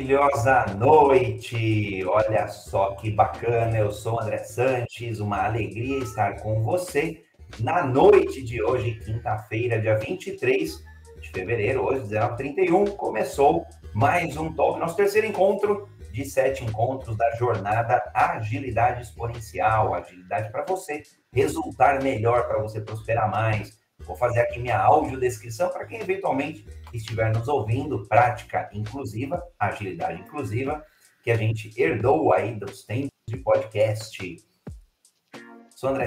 Maravilhosa noite! Olha só que bacana, eu sou André Santos, uma alegria estar com você na noite de hoje, quinta-feira, dia 23 de fevereiro, hoje, 19h31, começou mais um Talk, nosso terceiro encontro de sete encontros da jornada Agilidade Exponencial, agilidade para você resultar melhor, para você prosperar mais, Vou fazer aqui minha audiodescrição para quem eventualmente estiver nos ouvindo, prática inclusiva, agilidade inclusiva, que a gente herdou aí dos tempos de podcast. Sou André,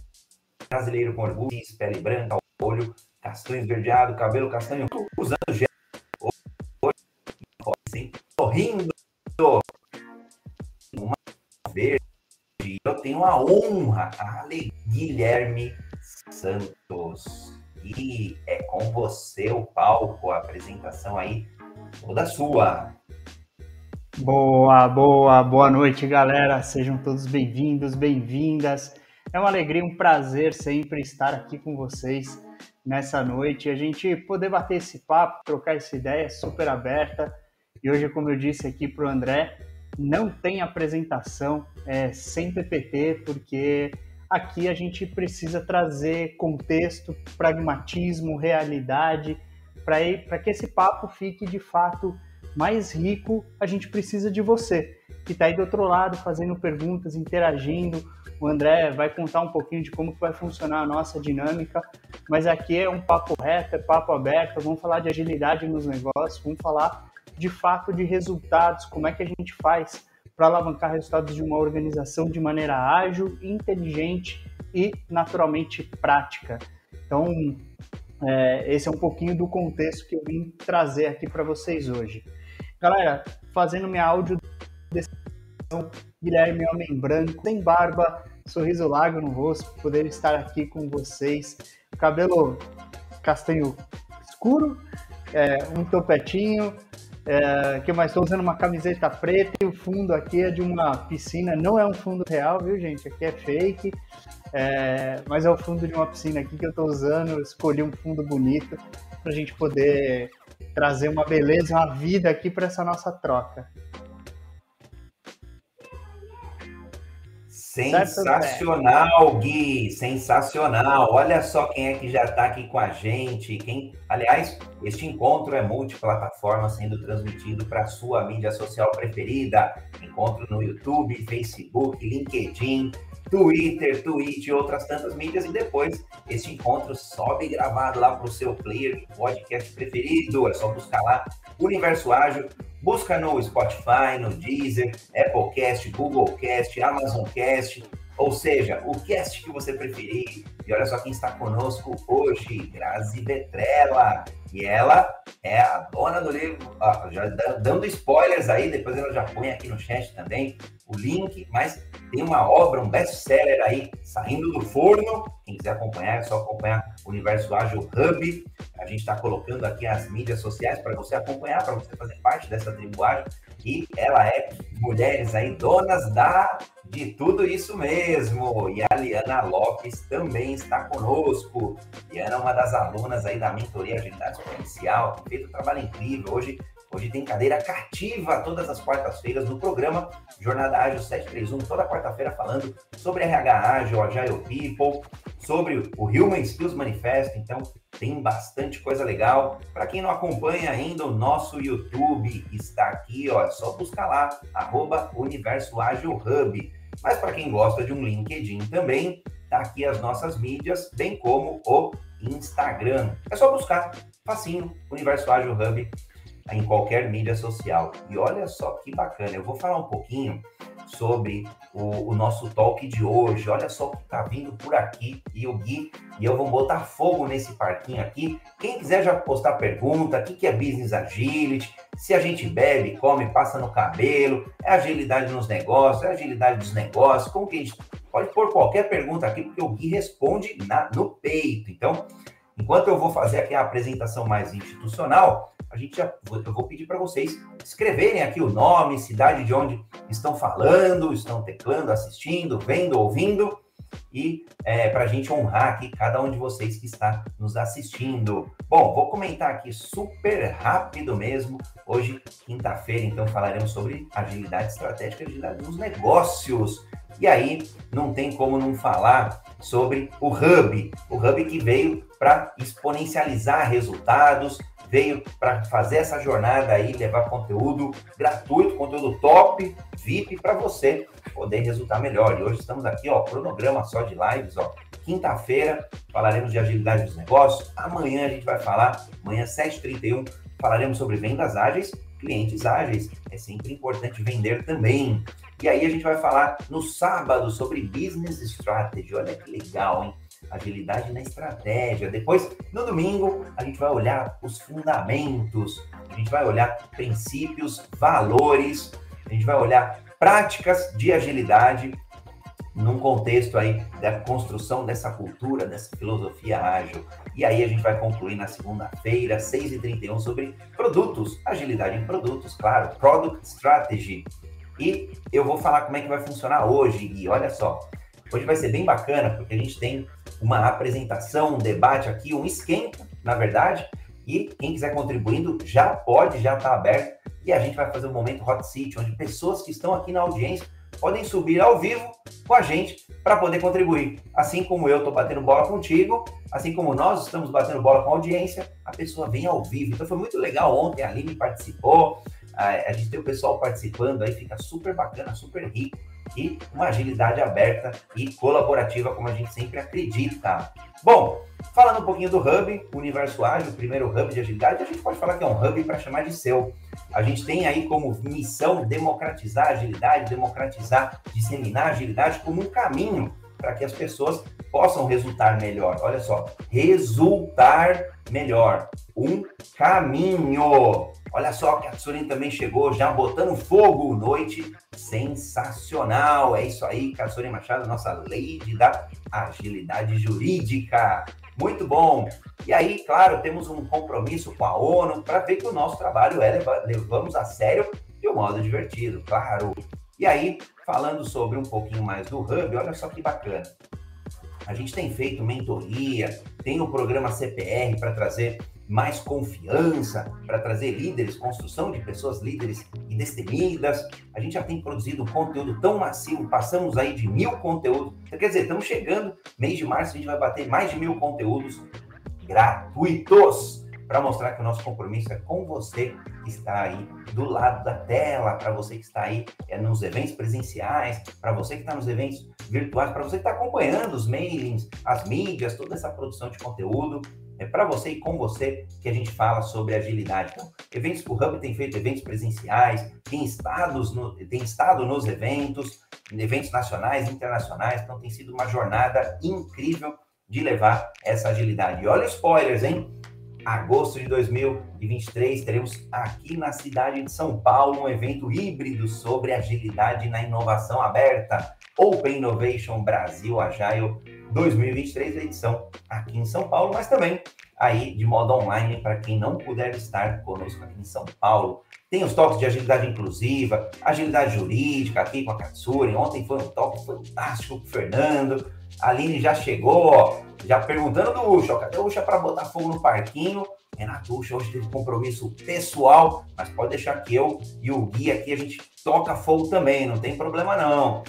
brasileiro com orgulho, pele branca, olho castanho esverdeado, cabelo castanho, usando gel, assim, sorrindo, uma verde. Eu tenho a honra, a Guilherme Santos. E é com você o palco, a apresentação aí, toda sua. Boa, boa, boa noite, galera. Sejam todos bem-vindos, bem-vindas. É uma alegria, um prazer sempre estar aqui com vocês nessa noite. A gente poder bater esse papo, trocar essa ideia super aberta. E hoje, como eu disse aqui para o André, não tem apresentação, é sem PPT, porque Aqui a gente precisa trazer contexto, pragmatismo, realidade, para que esse papo fique de fato mais rico. A gente precisa de você, que está aí do outro lado fazendo perguntas, interagindo. O André vai contar um pouquinho de como vai funcionar a nossa dinâmica, mas aqui é um papo reto, é papo aberto. Vamos falar de agilidade nos negócios, vamos falar de fato de resultados, como é que a gente faz para alavancar resultados de uma organização de maneira ágil, inteligente e naturalmente prática. Então, é, esse é um pouquinho do contexto que eu vim trazer aqui para vocês hoje. Galera, fazendo minha áudio descrição, Guilherme Homem Branco, sem barba, sorriso largo no rosto, poder estar aqui com vocês. Cabelo castanho escuro, é, um topetinho, é, que mais estou usando uma camiseta preta e o fundo aqui é de uma piscina. Não é um fundo real, viu, gente? Aqui é fake. É, mas é o fundo de uma piscina aqui que eu estou usando. Eu escolhi um fundo bonito para a gente poder trazer uma beleza, uma vida aqui para essa nossa troca. Sensacional, Gui, sensacional. Olha só quem é que já está aqui com a gente. Quem, aliás, este encontro é multiplataforma sendo transmitido para a sua mídia social preferida. Encontro no YouTube, Facebook, LinkedIn, Twitter, Twitch e outras tantas mídias. E depois este encontro sobe gravado lá para o seu player de podcast preferido. É só buscar lá Universo Ágil Busca no Spotify, no Deezer, Applecast, Googlecast, Amazoncast, ou seja, o cast que você preferir. E olha só quem está conosco hoje, Grazi Betrella. E ela é a dona do livro, ó, já dando spoilers aí, depois ela já põe aqui no chat também o link, mas tem uma obra, um best-seller aí saindo do forno. Quem quiser acompanhar, é só acompanhar o Universo Ágil Hub. A gente está colocando aqui as mídias sociais para você acompanhar, para você fazer parte dessa tribo ágil. E ela é mulheres aí, donas da de tudo isso mesmo. E a Liana Lopes também está conosco. Liana é uma das alunas aí da mentoria Agilidade Exponencial, feito um trabalho incrível. Hoje Hoje tem cadeira cativa todas as quartas-feiras no programa Jornada Ágil 731, toda quarta-feira falando sobre RH Ágil, Agile People, sobre o Human Skills Manifesto. Então, tem bastante coisa legal. Para quem não acompanha ainda, o nosso YouTube está aqui, ó, é só buscar lá, arroba Universo Ágil Hub. Mas para quem gosta de um LinkedIn também, tá aqui as nossas mídias, bem como o Instagram. É só buscar, facinho, Universo Ágil Hub em qualquer mídia social. E olha só que bacana, eu vou falar um pouquinho sobre o, o nosso talk de hoje. Olha só o que está vindo por aqui e o Gui e eu vou botar fogo nesse parquinho aqui. Quem quiser já postar pergunta, o que, que é business agility, se a gente bebe, come, passa no cabelo, é agilidade nos negócios, é agilidade dos negócios, como que a gente pode pôr qualquer pergunta aqui, porque o Gui responde na, no peito. Então, enquanto eu vou fazer aqui a apresentação mais institucional, a gente já, eu vou pedir para vocês escreverem aqui o nome, cidade de onde estão falando, estão teclando, assistindo, vendo, ouvindo. e é, para a gente honrar aqui cada um de vocês que está nos assistindo. Bom, vou comentar aqui super rápido mesmo. Hoje, quinta-feira, então falaremos sobre agilidade estratégica, agilidade nos negócios. E aí, não tem como não falar sobre o Hub. O Hub que veio para exponencializar resultados, veio para fazer essa jornada aí, levar conteúdo gratuito, conteúdo top, VIP para você poder resultar melhor. E hoje estamos aqui, ó, cronograma só de lives, ó. Quinta-feira falaremos de agilidade dos negócios. Amanhã a gente vai falar, amanhã 7h31, falaremos sobre vendas ágeis, clientes ágeis. É sempre importante vender também. E aí a gente vai falar no sábado sobre business strategy. Olha que legal, hein? Agilidade na estratégia. Depois, no domingo, a gente vai olhar os fundamentos, a gente vai olhar princípios, valores, a gente vai olhar práticas de agilidade num contexto aí da construção dessa cultura, dessa filosofia ágil. E aí a gente vai concluir na segunda-feira, 6h31, sobre produtos, agilidade em produtos, claro, Product Strategy. E eu vou falar como é que vai funcionar hoje, e olha só, hoje vai ser bem bacana, porque a gente tem uma apresentação, um debate aqui, um esquenta, na verdade. E quem quiser contribuindo já pode, já está aberto. E a gente vai fazer um momento Hot Seat, onde pessoas que estão aqui na audiência podem subir ao vivo com a gente para poder contribuir. Assim como eu estou batendo bola contigo, assim como nós estamos batendo bola com a audiência, a pessoa vem ao vivo. Então foi muito legal ontem, a Aline participou, a, gente tem o pessoal participando aí, fica super bacana, super rico e uma agilidade aberta e colaborativa, como a gente sempre acredita. Bom, falando um pouquinho do Hub, Universo Ágil, o primeiro Hub de agilidade, a gente pode falar que é um Hub para chamar de seu. A gente tem aí como missão democratizar a agilidade, democratizar, disseminar a agilidade como um caminho para que as pessoas possam resultar melhor. Olha só, resultar melhor. Um caminho. Olha só que a Tsurin também chegou já botando fogo. Noite sensacional. É isso aí, Katsuri Machado, nossa lady da agilidade jurídica. Muito bom. E aí, claro, temos um compromisso com a ONU para ver que o nosso trabalho é levamos a sério de um modo divertido, claro. E aí, falando sobre um pouquinho mais do Hub, olha só que bacana. A gente tem feito mentoria, tem o programa CPR para trazer mais confiança, para trazer líderes, construção de pessoas líderes e destemidas. A gente já tem produzido conteúdo tão massivo, passamos aí de mil conteúdos. Então, quer dizer, estamos chegando, mês de março, a gente vai bater mais de mil conteúdos gratuitos para mostrar que o nosso compromisso é com você que está aí do lado da tela, para você que está aí é, nos eventos presenciais, para você que está nos eventos virtuais, para você que está acompanhando os mailings, as mídias, toda essa produção de conteúdo. É para você e com você que a gente fala sobre agilidade. Então, eventos, o Hub tem feito eventos presenciais, tem, estados no, tem estado nos eventos, eventos nacionais, internacionais, então tem sido uma jornada incrível de levar essa agilidade. E olha spoilers, hein? Agosto de 2023, teremos aqui na cidade de São Paulo um evento híbrido sobre agilidade na inovação aberta, Open Innovation Brasil Agile 2023, edição aqui em São Paulo, mas também aí de modo online para quem não puder estar conosco aqui em São Paulo. Tem os toques de agilidade inclusiva, agilidade jurídica aqui com a Katsuri. Ontem foi um toque fantástico com o Fernando. A Aline já chegou, ó, já perguntando do Ucha, cadê o Ucha para botar fogo no parquinho? Renato Ucha hoje teve compromisso pessoal, mas pode deixar que eu e o Gui aqui a gente toca fogo também, não tem problema não.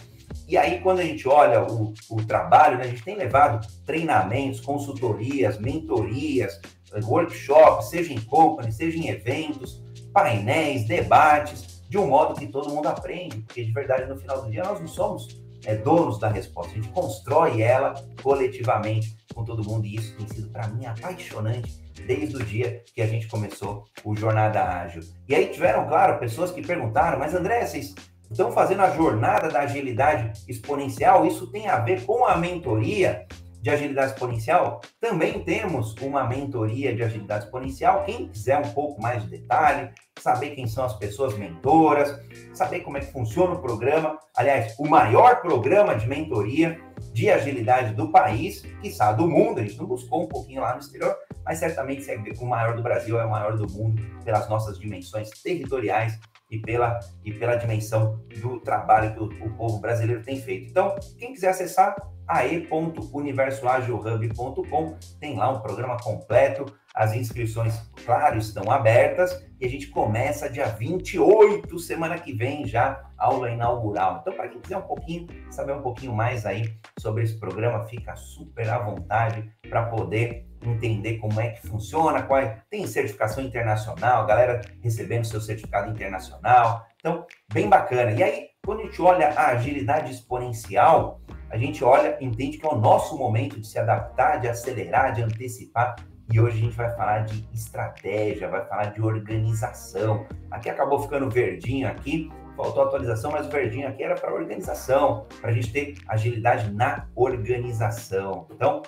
E aí, quando a gente olha o, o trabalho, né, a gente tem levado treinamentos, consultorias, mentorias, workshops, seja em company, seja em eventos, painéis, debates, de um modo que todo mundo aprende, porque de verdade, no final do dia, nós não somos é, donos da resposta, a gente constrói ela coletivamente com todo mundo, e isso tem sido, para mim, apaixonante desde o dia que a gente começou o Jornada Ágil. E aí tiveram, claro, pessoas que perguntaram, mas André, vocês estão fazendo a jornada da agilidade exponencial? Isso tem a ver com a mentoria? de agilidade exponencial, também temos uma mentoria de agilidade exponencial. Quem quiser um pouco mais de detalhe, saber quem são as pessoas mentoras, saber como é que funciona o programa, aliás, o maior programa de mentoria de agilidade do país, está do mundo, a gente não buscou um pouquinho lá no exterior, mas certamente é o maior do Brasil é o maior do mundo pelas nossas dimensões territoriais e pela, e pela dimensão do trabalho que o, o povo brasileiro tem feito. Então, quem quiser acessar, ae.universoagilhub.com. Tem lá um programa completo, as inscrições, claro, estão abertas e a gente começa dia 28, semana que vem, já aula inaugural. Então, para quem quiser um pouquinho, saber um pouquinho mais aí sobre esse programa, fica super à vontade para poder entender como é que funciona, qual é, tem certificação internacional, galera recebendo seu certificado internacional. Então, bem bacana. E aí, quando a gente olha a agilidade exponencial, a gente olha, entende que é o nosso momento de se adaptar, de acelerar, de antecipar. E hoje a gente vai falar de estratégia, vai falar de organização. Aqui acabou ficando verdinho aqui, faltou atualização, mas o verdinho aqui era para organização, para a gente ter agilidade na organização. Então,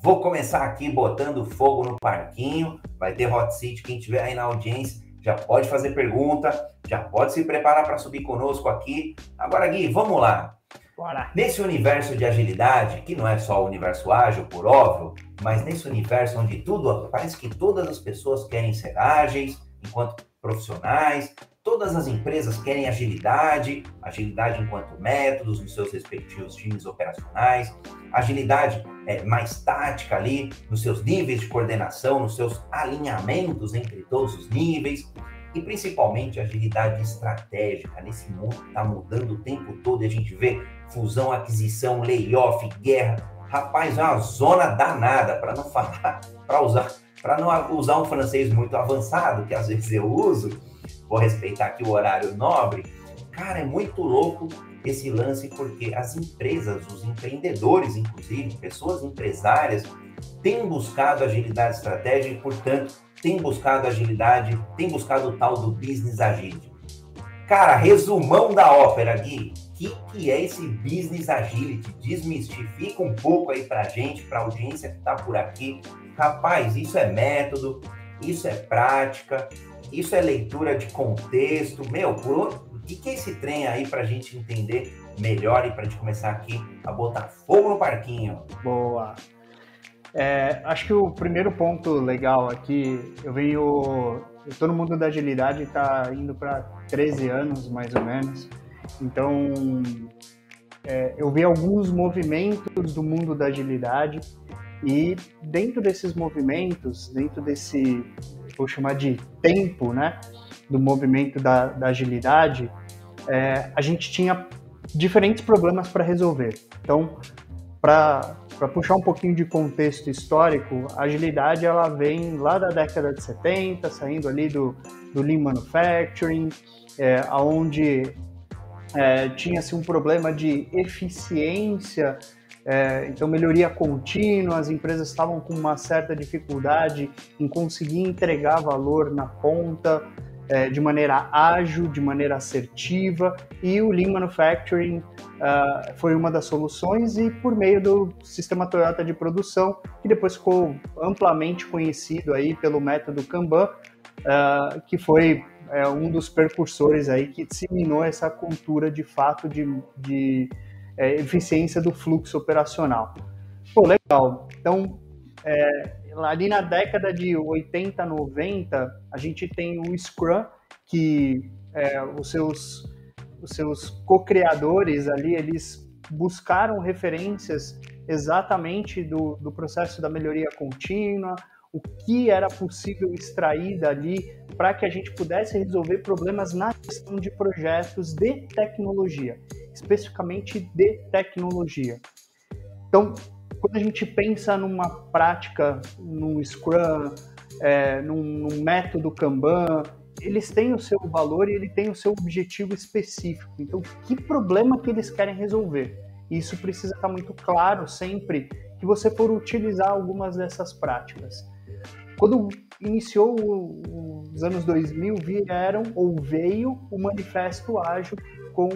vou começar aqui botando fogo no parquinho. Vai ter hot seat, quem tiver aí na audiência já pode fazer pergunta, já pode se preparar para subir conosco aqui. Agora, Gui, vamos lá. Bora. Nesse universo de agilidade, que não é só o universo ágil, por óbvio, mas nesse universo onde tudo, parece que todas as pessoas querem ser ágeis enquanto profissionais, todas as empresas querem agilidade, agilidade enquanto métodos nos seus respectivos times operacionais, agilidade é, mais tática ali, nos seus níveis de coordenação, nos seus alinhamentos entre todos os níveis, e principalmente agilidade estratégica. Nesse mundo que está mudando o tempo todo, e a gente vê fusão, aquisição, layoff, guerra. Rapaz, é uma zona danada, para não falar, para usar, para não usar um francês muito avançado, que às vezes eu uso, vou respeitar aqui o horário nobre. Cara, é muito louco esse lance porque as empresas, os empreendedores, inclusive, pessoas empresárias, têm buscado agilidade estratégica e, portanto, têm buscado agilidade, têm buscado o tal do business agility. Cara, resumão da ópera, Gui. O que, que é esse business agility? Desmistifica um pouco aí pra gente, pra audiência que tá por aqui. Rapaz, isso é método, isso é prática, isso é leitura de contexto. Meu, por o que, que é esse trem aí para a gente entender melhor e para a gente começar aqui a botar fogo no parquinho? Boa. É, acho que o primeiro ponto legal aqui, eu venho. No mundo da agilidade, está indo para 13 anos mais ou menos. Então, é, eu vi alguns movimentos do mundo da agilidade e dentro desses movimentos, dentro desse, vou chamar de tempo, né, do movimento da, da agilidade, é, a gente tinha diferentes problemas para resolver. Então, para puxar um pouquinho de contexto histórico, a agilidade ela vem lá da década de 70, saindo ali do, do Lean Manufacturing, é, onde é, tinha-se um problema de eficiência é, então, melhoria contínua, as empresas estavam com uma certa dificuldade em conseguir entregar valor na ponta é, de maneira ágil, de maneira assertiva, e o Lean Manufacturing uh, foi uma das soluções, e por meio do sistema Toyota de produção, que depois ficou amplamente conhecido aí pelo método Kanban, uh, que foi é, um dos percursores aí que disseminou essa cultura de fato de, de é, eficiência do fluxo operacional. Pô, legal. Então, é, ali na década de 80, 90, a gente tem o Scrum, que é, os seus, os seus co-criadores ali, eles buscaram referências exatamente do, do processo da melhoria contínua, o que era possível extrair dali para que a gente pudesse resolver problemas na gestão de projetos de tecnologia especificamente de tecnologia. Então, quando a gente pensa numa prática, num Scrum, é, num, num, método Kanban, eles têm o seu valor e ele tem o seu objetivo específico. Então, que problema que eles querem resolver? Isso precisa estar muito claro sempre que você for utilizar algumas dessas práticas. Quando iniciou os anos 2000, vieram ou veio o Manifesto Ágil com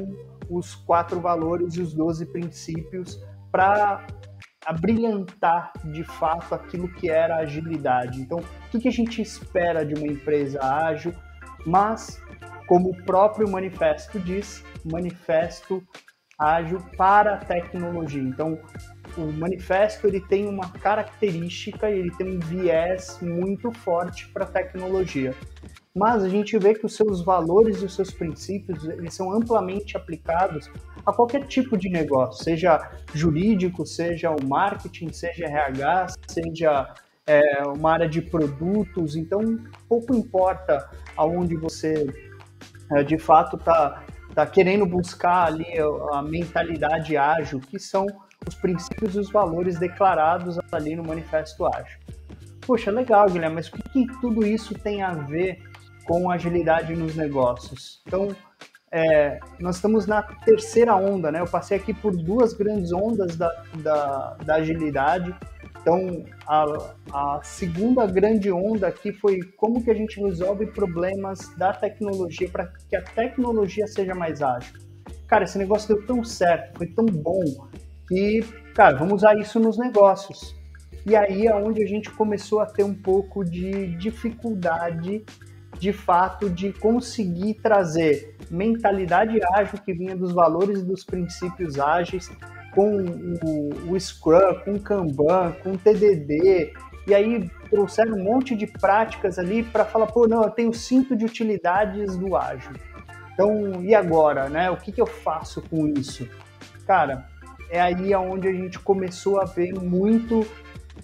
os quatro valores e os doze princípios para abrilhantar de fato aquilo que era agilidade. Então, o que a gente espera de uma empresa ágil, mas, como o próprio manifesto diz, manifesto ágil para a tecnologia. Então, o manifesto ele tem uma característica, ele tem um viés muito forte para a tecnologia mas a gente vê que os seus valores e os seus princípios eles são amplamente aplicados a qualquer tipo de negócio, seja jurídico, seja o marketing, seja RH, seja é, uma área de produtos. Então, pouco importa aonde você é, de fato está tá querendo buscar ali a mentalidade ágil, que são os princípios e os valores declarados ali no Manifesto Ágil. Poxa, legal, Guilherme, mas o que, que tudo isso tem a ver com agilidade nos negócios? Então, é, nós estamos na terceira onda, né? Eu passei aqui por duas grandes ondas da, da, da agilidade. Então, a, a, segunda grande onda aqui foi como que a gente resolve problemas da tecnologia para que a tecnologia seja mais ágil. Cara, esse negócio deu tão certo, foi tão bom, que, cara, vamos usar isso nos negócios. E aí é onde a gente começou a ter um pouco de dificuldade, de fato, de conseguir trazer mentalidade ágil que vinha dos valores e dos princípios ágeis com o, o Scrum, com o Kanban, com o TDD, e aí trouxeram um monte de práticas ali para falar, pô, não, eu tenho cinto de utilidades do ágil. Então, e agora, né? O que, que eu faço com isso? Cara, é aí onde a gente começou a ver muito,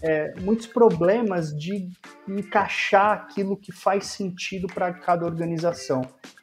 é, muitos problemas de encaixar aquilo que faz sentido para cada organização.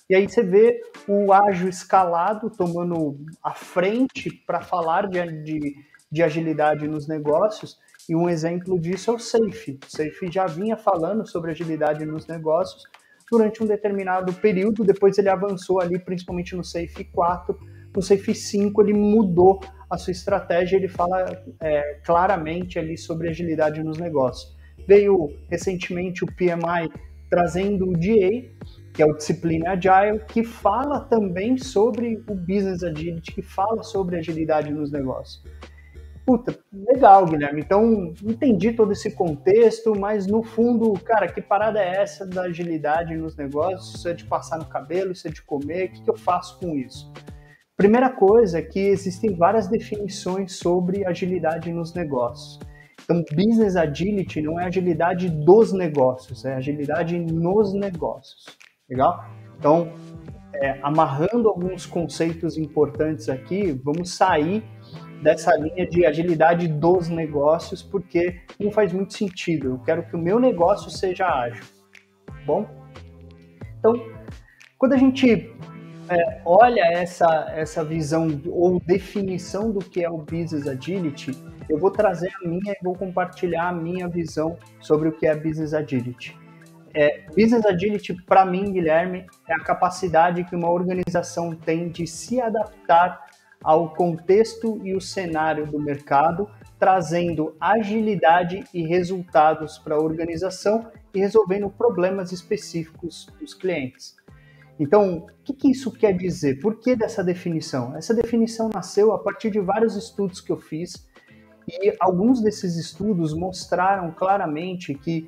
E aí você vê o ágil escalado tomando a frente para falar de, de, de, agilidade nos negócios, e um exemplo disso é o Safe. O Safe já vinha falando sobre agilidade nos negócios durante um determinado período, depois ele avançou ali, principalmente no Safe 4, no Safe 5 ele mudou a sua estratégia, ele fala é, claramente ali sobre agilidade nos negócios. Veio recentemente o PMI trazendo o DA, que é o Disciplina Agile, que fala também sobre o Business Agility, que fala sobre agilidade nos negócios. Puta, legal, Guilherme. Então, entendi todo esse contexto, mas no fundo, cara, que parada é essa da agilidade nos negócios? Isso é de passar no cabelo, isso é de comer, o que, que eu faço com isso? Primeira coisa é que existem várias definições sobre agilidade nos negócios. Então, business agility não é agilidade dos negócios, é agilidade nos negócios. Legal? Então, é, amarrando alguns conceitos importantes aqui, vamos sair dessa linha de agilidade dos negócios, porque não faz muito sentido. Eu quero que o meu negócio seja ágil. Bom? Então, quando a gente é, olha essa, essa visão ou definição do que é o Business Agility, eu vou trazer a minha e vou compartilhar a minha visão sobre o que é Business Agility. É, business Agility, para mim, Guilherme, é a capacidade que uma organização tem de se adaptar ao contexto e o cenário do mercado, trazendo agilidade e resultados para a organização e resolvendo problemas específicos dos clientes. Então, o que, que, isso quer dizer? Por que dessa definição? Essa definição nasceu a partir de vários estudos que eu fiz e alguns desses estudos mostraram claramente que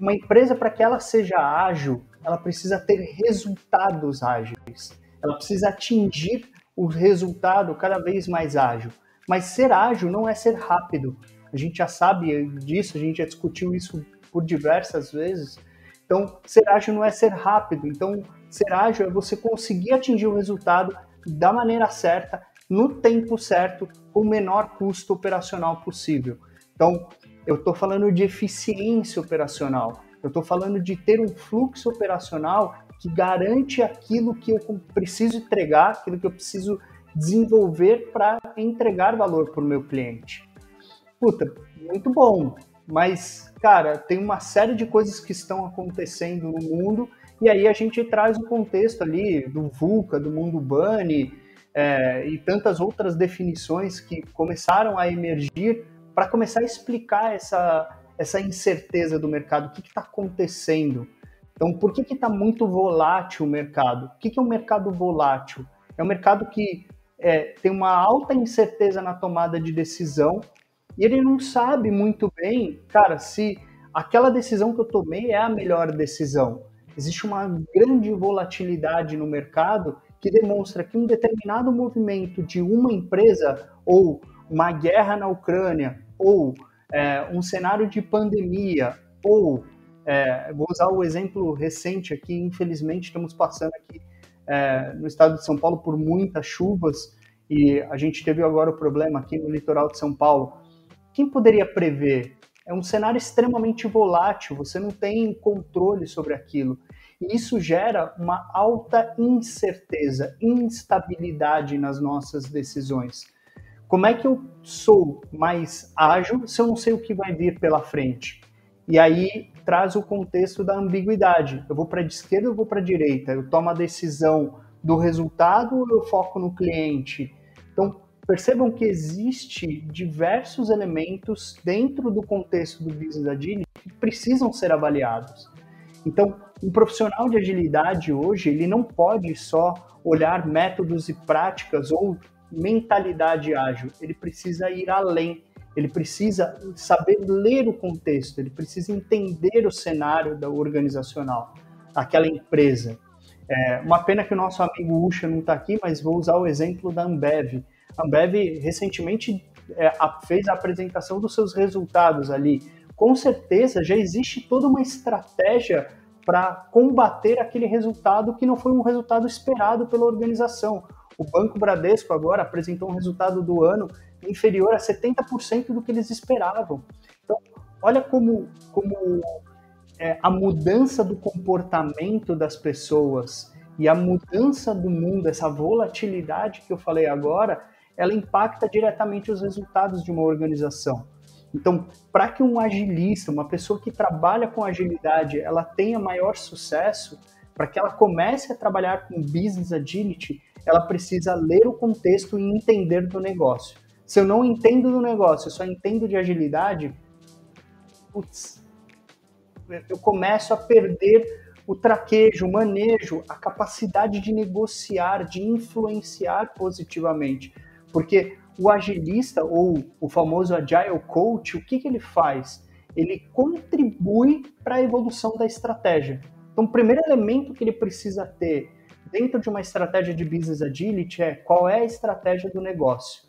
uma empresa, para que ela seja ágil, ela precisa ter resultados ágeis. Ela precisa atingir o resultado cada vez mais ágil. Mas ser ágil não é ser rápido. A gente já sabe disso, a gente já discutiu isso por diversas vezes. Então, ser ágil não é ser rápido. Então, ser ágil é você conseguir atingir o resultado da maneira certa, no tempo certo, com o menor custo operacional possível. Então, eu estou falando de eficiência operacional. Eu estou falando de ter um fluxo operacional que garante aquilo que eu preciso entregar, aquilo que eu preciso desenvolver para entregar valor para o meu cliente. Puta, muito bom, mas, cara, tem uma série de coisas que estão acontecendo no mundo e aí a gente traz o contexto ali do VUCA, do mundo Bunny é, e tantas outras definições que começaram a emergir para começar a explicar essa, essa incerteza do mercado, o que está acontecendo. Então, por que está muito volátil o mercado? O que, que é um mercado volátil? É um mercado que é, tem uma alta incerteza na tomada de decisão e ele não sabe muito bem, cara, se aquela decisão que eu tomei é a melhor decisão existe uma grande volatilidade no mercado que demonstra que um determinado movimento de uma empresa ou uma guerra na Ucrânia ou é, um cenário de pandemia ou é, vou usar o exemplo recente aqui, infelizmente estamos passando aqui é, no estado de São Paulo por muitas chuvas e a gente teve agora o problema aqui no litoral de São Paulo. Quem poderia prever? É um cenário extremamente volátil, você não tem controle sobre aquilo. E isso gera uma alta incerteza, instabilidade nas nossas decisões. Como é que eu sou mais ágil se eu não sei o que vai vir pela frente? E aí traz o contexto da ambiguidade. Eu vou para a esquerda ou vou para a direita? Eu tomo a decisão do resultado ou eu foco no cliente? Então, percebam que existe diversos elementos dentro do contexto do business agility que precisam ser avaliados. Então, um profissional de agilidade hoje, ele não pode só olhar métodos e práticas ou mentalidade ágil, ele precisa ir além, ele precisa saber ler o contexto, ele precisa entender o cenário da organizacional, daquela empresa. É, uma pena que o nosso amigo Usha não está aqui, mas vou usar o exemplo da Ambev. A Ambev recentemente é, a, fez a apresentação dos seus resultados ali. Com certeza já existe toda uma estratégia para combater aquele resultado que não foi um resultado esperado pela organização. O Banco Bradesco agora apresentou um resultado do ano inferior a 70% do que eles esperavam. Então, olha como, como é, a mudança do comportamento das pessoas e a mudança do mundo, essa volatilidade que eu falei agora, ela impacta diretamente os resultados de uma organização. Então, para que um agilista, uma pessoa que trabalha com agilidade, ela tenha maior sucesso, para que ela comece a trabalhar com business agility, ela precisa ler o contexto e entender do negócio. Se eu não entendo do negócio, eu só entendo de agilidade, putz, eu começo a perder o traquejo, o manejo, a capacidade de negociar, de influenciar positivamente. Porque o agilista ou o famoso agile coach, o que, que ele faz? Ele contribui para a evolução da estratégia. Então, o primeiro elemento que ele precisa ter dentro de uma estratégia de business agility é qual é a estratégia do negócio.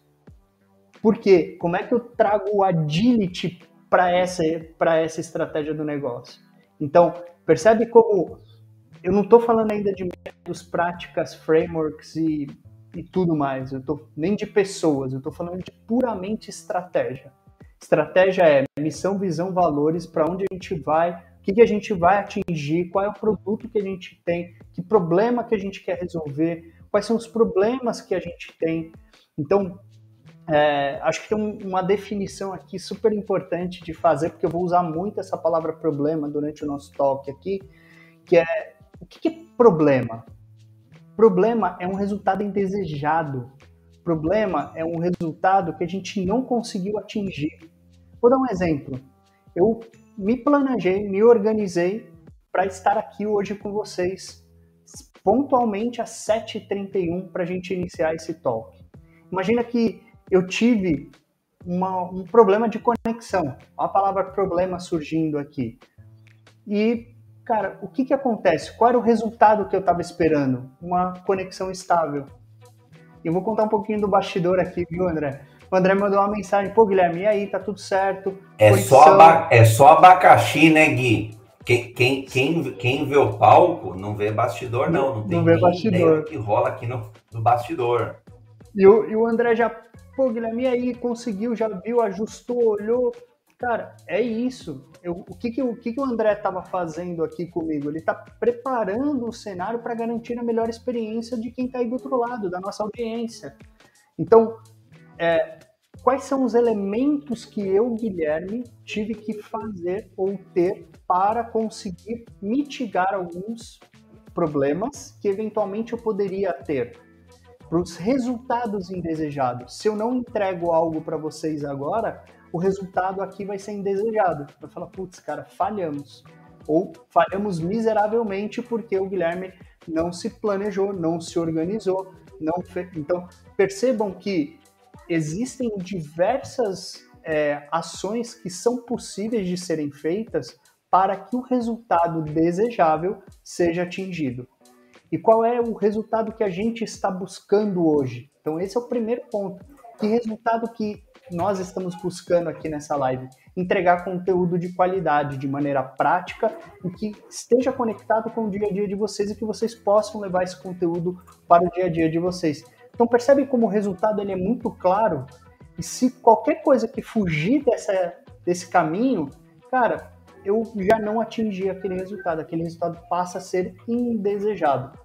Por quê? Como é que eu trago o agility para essa, essa estratégia do negócio? Então, percebe como eu não estou falando ainda de métodos, práticas, frameworks e e tudo mais. Eu tô nem de pessoas, eu estou falando de puramente estratégia. Estratégia é missão, visão, valores, para onde a gente vai, o que, que a gente vai atingir, qual é o produto que a gente tem, que problema que a gente quer resolver, quais são os problemas que a gente tem. Então, é, acho que tem uma definição aqui super importante de fazer, porque eu vou usar muito essa palavra problema durante o nosso talk aqui, que é o que, que é problema? Problema é um resultado indesejado. Problema é um resultado que a gente não conseguiu atingir. Vou dar um exemplo. Eu me planejei, me organizei para estar aqui hoje com vocês, pontualmente às 7h31 para a gente iniciar esse talk. Imagina que eu tive uma, um problema de conexão, a palavra problema surgindo aqui. E cara, o que que acontece? Qual era o resultado que eu estava esperando? Uma conexão estável. Eu vou contar um pouquinho do bastidor aqui, viu, André? O André mandou uma mensagem, pô, Guilherme, e aí, tá tudo certo? É, só, aba é só abacaxi, né, Gui? Quem, quem, quem, quem vê o palco não vê bastidor, não. Não tem não vê bastidor. que rola aqui no, no bastidor. E o, e o André já, pô, Guilherme, e aí, conseguiu, já viu, ajustou, olhou. Cara, é isso eu, o, que, que, o que, que o André estava fazendo aqui comigo? Ele está preparando o cenário para garantir a melhor experiência de quem está aí do outro lado, da nossa audiência. Então, é, quais são os elementos que eu, Guilherme, tive que fazer ou ter para conseguir mitigar alguns problemas que eventualmente eu poderia ter? Para os resultados indesejados. Se eu não entrego algo para vocês agora, o resultado aqui vai ser indesejado. Vai falar, putz, cara, falhamos. Ou falhamos miseravelmente porque o Guilherme não se planejou, não se organizou, não fez. Então, percebam que existem diversas é, ações que são possíveis de serem feitas para que o resultado desejável seja atingido. E qual é o resultado que a gente está buscando hoje? Então, esse é o primeiro ponto. Que resultado que nós estamos buscando aqui nessa live entregar conteúdo de qualidade, de maneira prática e que esteja conectado com o dia a dia de vocês e que vocês possam levar esse conteúdo para o dia a dia de vocês. Então percebe como o resultado ele é muito claro e se qualquer coisa que fugir dessa, desse caminho, cara, eu já não atingi aquele resultado, aquele resultado passa a ser indesejado.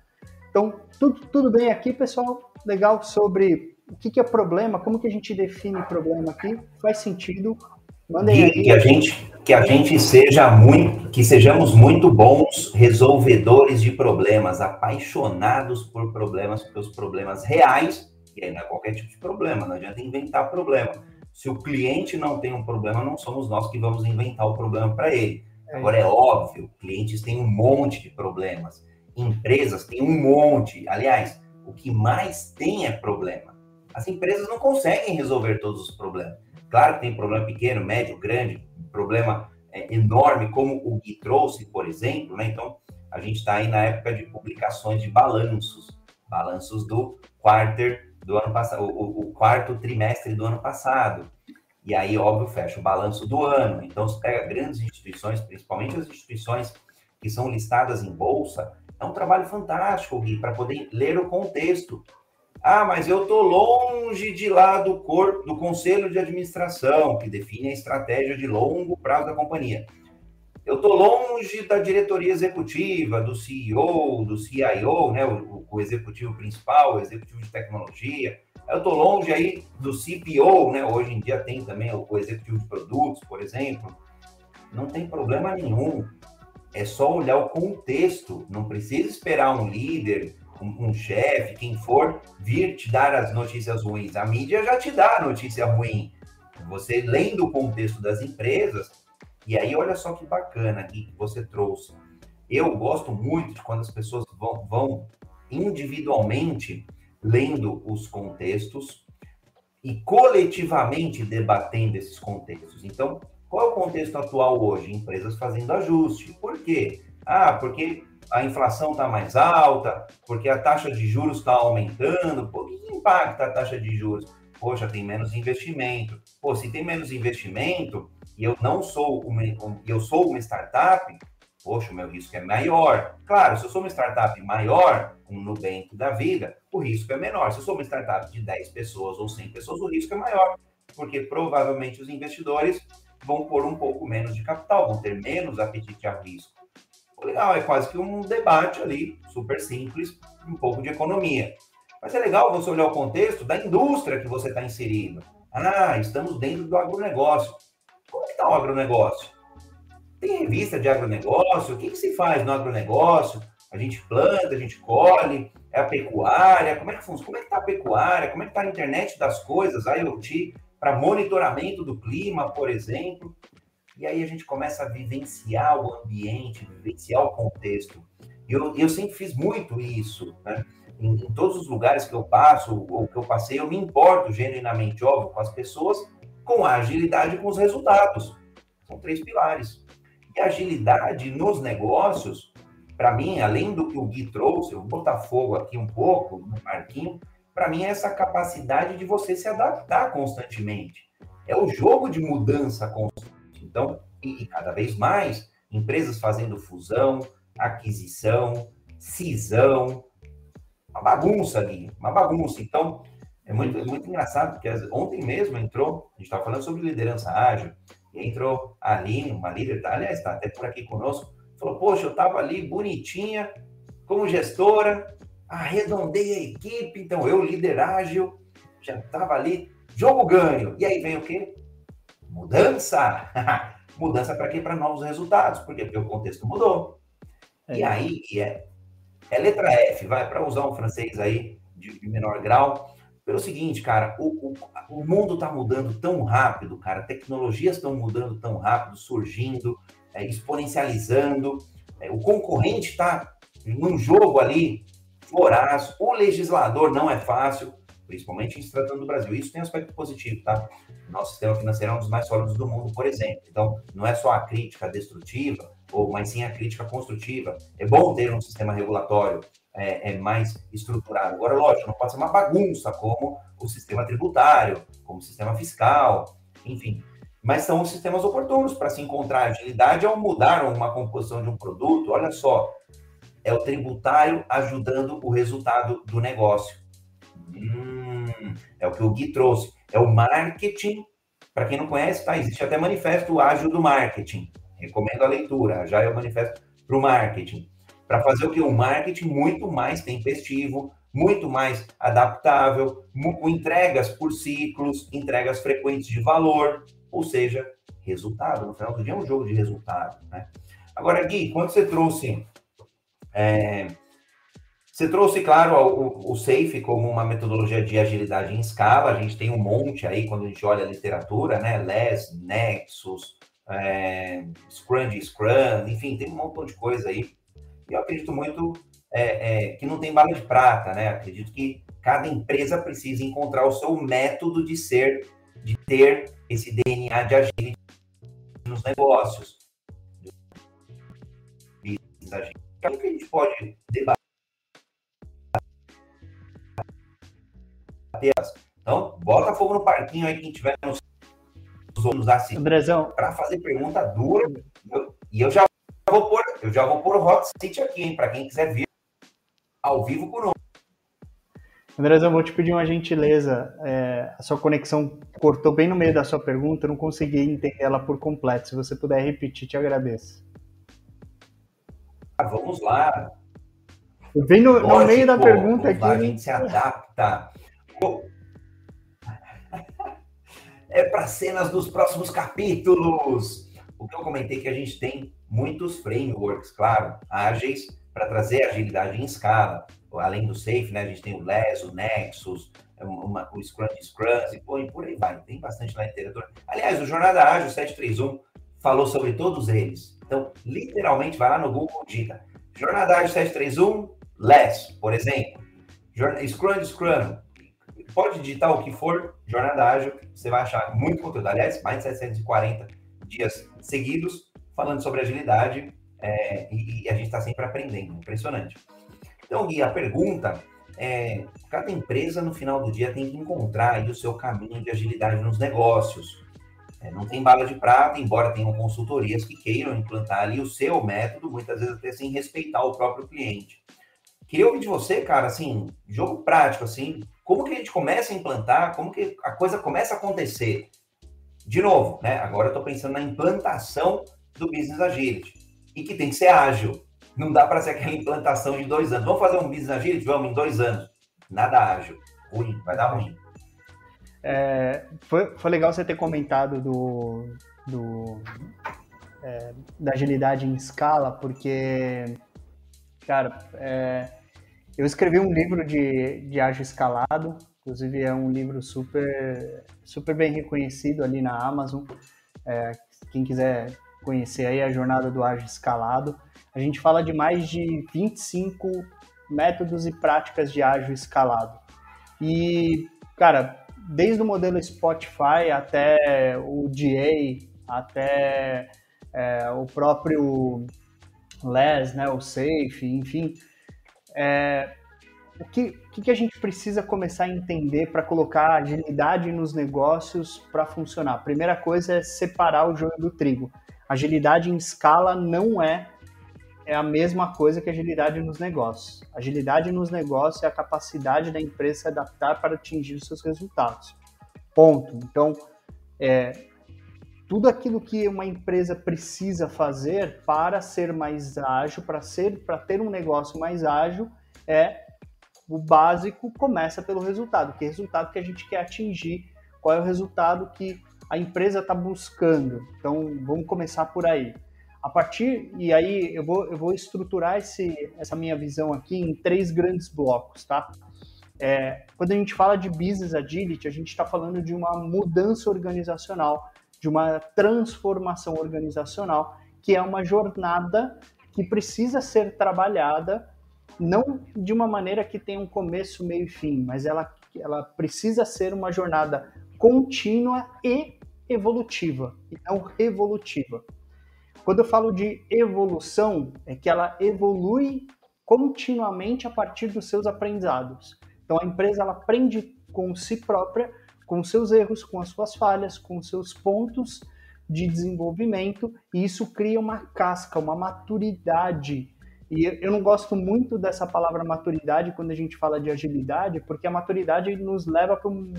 Então, tudo, tudo bem aqui, pessoal? Legal sobre o que, que é problema, como que a gente define problema aqui, faz sentido. Mandem. Que a gente, que a gente seja muito, que sejamos muito bons resolvedores de problemas, apaixonados por problemas, pelos problemas reais, e aí não é qualquer tipo de problema, não adianta inventar problema se o cliente não tem um problema, não somos nós que vamos inventar o problema para ele. É Agora, é óbvio, clientes têm um monte de problemas, empresas têm um monte. Aliás, o que mais tem é problema. As empresas não conseguem resolver todos os problemas. Claro que tem problema pequeno, médio, grande, problema é, enorme, como o Gui trouxe, por exemplo, né? Então, a gente está aí na época de publicações de balanços, balanços do quarter do ano passado, o, quarto trimestre do ano passado. E aí, óbvio, fecha o balanço do ano. Então, você pega grandes instituições, principalmente as instituições que são listadas em bolsa, é um trabalho fantástico, Gui, para poder ler o contexto. Ah, mas eu estou longe de lá do corpo, do conselho de administração, que define a estratégia de longo prazo da companhia. Eu estou longe da diretoria executiva, do CEO, do CIO, né, o, o executivo principal, o executivo de tecnologia. Eu estou longe aí do CPO, né? Hoje em dia tem também o, o executivo de produtos, por exemplo. Não tem problema nenhum. É só olhar o contexto. Não precisa esperar um líder, um, um chefe, quem for, vir te dar as notícias ruins. A mídia já te dá a notícia ruim. Você lendo o contexto das empresas, e aí, olha só que bacana aqui que você trouxe. Eu gosto muito de quando as pessoas vão, vão individualmente lendo os contextos e coletivamente debatendo esses contextos. Então, qual é o contexto atual hoje? Empresas fazendo ajuste. Por quê? Ah, porque a inflação está mais alta, porque a taxa de juros está aumentando. Por que impacta a taxa de juros? Poxa, tem menos investimento. Pô, se tem menos investimento, e eu não sou uma, eu sou uma startup, poxa, o meu risco é maior. Claro, se eu sou uma startup maior, um Nubank da vida, o risco é menor. Se eu sou uma startup de 10 pessoas ou 100 pessoas, o risco é maior, porque provavelmente os investidores vão pôr um pouco menos de capital, vão ter menos apetite a risco. Legal, é quase que um debate ali, super simples, um pouco de economia. Mas é legal você olhar o contexto da indústria que você está inserido. Ah, estamos dentro do agronegócio. Como é que está o agronegócio? Tem revista de agronegócio? O que, que se faz no agronegócio? A gente planta, a gente colhe, é a pecuária, como é que funciona? Como é que está a pecuária? Como é que está a internet das coisas, a IoT, para monitoramento do clima, por exemplo? E aí a gente começa a vivenciar o ambiente, vivenciar o contexto. E eu, eu sempre fiz muito isso, né? Em, em, todos os lugares que eu passo, ou que eu passei, eu me importo genuinamente, óbvio, com as pessoas, com a agilidade e com os resultados. São três pilares. E agilidade nos negócios, para mim, além do que o Gui trouxe, eu vou botar fogo aqui um pouco no marquinho, para mim é essa capacidade de você se adaptar constantemente. É o jogo de mudança constante. Então, e, e cada vez mais, empresas fazendo fusão, aquisição, cisão, uma bagunça ali, uma bagunça. Então, é muito, é muito engraçado, porque ontem mesmo entrou, a gente estava falando sobre liderança ágil, e entrou a Aline, uma líder, tá, aliás, está até por aqui conosco, falou, poxa, eu estava ali bonitinha, como gestora, arredondei a equipe, então eu, líder ágil, já estava ali, jogo ganho. E aí vem o quê? Mudança! Mudança para quê? Para novos resultados. Por quê? Porque o contexto mudou. É. E aí é, é letra F, vai, para usar um francês aí de menor grau, pelo seguinte, cara, o, o, o mundo está mudando tão rápido, cara, tecnologias estão mudando tão rápido, surgindo, é, exponencializando, é, o concorrente está num jogo ali voraz, o legislador não é fácil, principalmente se tratando do Brasil. Isso tem aspecto positivo, tá? Nosso sistema financeiro é um dos mais sólidos do mundo, por exemplo. Então, não é só a crítica destrutiva, ou mas sim a crítica construtiva. É bom ter um sistema regulatório é, é, mais estruturado. Agora, lógico, não pode ser uma bagunça como o sistema tributário, como o sistema fiscal, enfim. Mas são os sistemas oportunos para se encontrar agilidade ao mudar uma composição de um produto. Olha só, é o tributário ajudando o resultado do negócio. Hum, é o que o Gui trouxe. É o marketing. Para quem não conhece, tá? Existe até manifesto ágil do marketing. Recomendo a leitura. Já é o manifesto para o marketing. Para fazer o que? Um marketing muito mais tempestivo, muito mais adaptável, com entregas por ciclos, entregas frequentes de valor, ou seja, resultado. No final do dia é um jogo de resultado. Né? Agora, Gui, quando você trouxe. É, você trouxe, claro, o, o, SAFE como uma metodologia de agilidade em escala. A gente tem um monte aí, quando a gente olha a literatura, né? LES, Nexus, é, Scrum de Scrum, enfim, tem um montão de coisa aí. E eu acredito muito é, é, que não tem bala de prata, né? Acredito que cada empresa precisa encontrar o seu método de ser, de ter esse DNA de agilidade nos negócios. O que a gente pode debater? Então, bota fogo no parquinho aí, quem tiver nos, nos assistindo. Para fazer pergunta dura. Eu, e eu já vou pôr, eu já vou pôr o hot seat aqui, hein? Para quem quiser vir ao vivo conosco. Andrezão, vou te pedir uma gentileza. É, a sua conexão cortou bem no meio da sua pergunta, eu não consegui entender ela por completo. Se você puder repetir, te agradeço. Ah, vamos lá. Vem no, Lógico, no meio da pergunta aqui. A gente se adapta. É para cenas dos próximos capítulos. O que eu comentei que a gente tem muitos frameworks, claro, ágeis para trazer agilidade em escala além do Safe, né? A gente tem o LES, o Nexus, uma, o Scrum de Scrums e, por aí vai. Tem bastante lá na literatura. Aliás, o Jornada Ágil 731 falou sobre todos eles. Então, literalmente, vai lá no Google e Jornada Ágil 731, LES, por exemplo. Scrum de Scrum. Pode digitar o que for, Jornada Ágil, você vai achar muito conteúdo. Aliás, mais de 740 dias seguidos falando sobre agilidade é, e, e a gente está sempre aprendendo. Impressionante. Então, Gui, a pergunta é: cada empresa no final do dia tem que encontrar o seu caminho de agilidade nos negócios. É, não tem bala de prata, embora tenham consultorias que queiram implantar ali o seu método, muitas vezes até sem respeitar o próprio cliente. Queria ouvir de você, cara, assim, jogo prático, assim, como que a gente começa a implantar, como que a coisa começa a acontecer? De novo, né? Agora eu estou pensando na implantação do Business Agility e que tem que ser ágil. Não dá para ser aquela implantação de dois anos. Vamos fazer um business agility? Vamos, em dois anos. Nada ágil. Ruim, vai dar ruim. É, foi, foi legal você ter comentado do, do é, da agilidade em escala, porque, cara, é, eu escrevi um livro de, de ágil escalado, inclusive é um livro super, super bem reconhecido ali na Amazon. É, quem quiser conhecer aí a jornada do ágil escalado. A gente fala de mais de 25 métodos e práticas de ágil escalado. E, cara, desde o modelo Spotify até o DA, até é, o próprio LES, né, o Safe, enfim, é, o que, que, a gente precisa começar a entender para colocar agilidade nos negócios para funcionar? Primeira coisa é separar o joio do trigo. Agilidade em escala não é é a mesma coisa que agilidade nos negócios. Agilidade nos negócios é a capacidade da empresa se adaptar para atingir os seus resultados. Ponto. Então, é, tudo aquilo que uma empresa precisa fazer para ser mais ágil, para ser, para ter um negócio mais ágil, é o básico começa pelo resultado. Que resultado que a gente quer atingir? Qual é o resultado que a empresa está buscando? Então, vamos começar por aí. A partir, e aí eu vou, eu vou estruturar esse, essa minha visão aqui em três grandes blocos, tá? É, quando a gente fala de business agility, a gente está falando de uma mudança organizacional, de uma transformação organizacional, que é uma jornada que precisa ser trabalhada não de uma maneira que tenha um começo, meio e fim, mas ela, ela precisa ser uma jornada contínua e evolutiva, e não revolutiva. Quando eu falo de evolução, é que ela evolui continuamente a partir dos seus aprendizados. Então a empresa ela aprende com si própria, com seus erros, com as suas falhas, com seus pontos de desenvolvimento, e isso cria uma casca, uma maturidade E eu não gosto muito dessa palavra maturidade quando a gente fala de agilidade, porque a maturidade nos leva para um,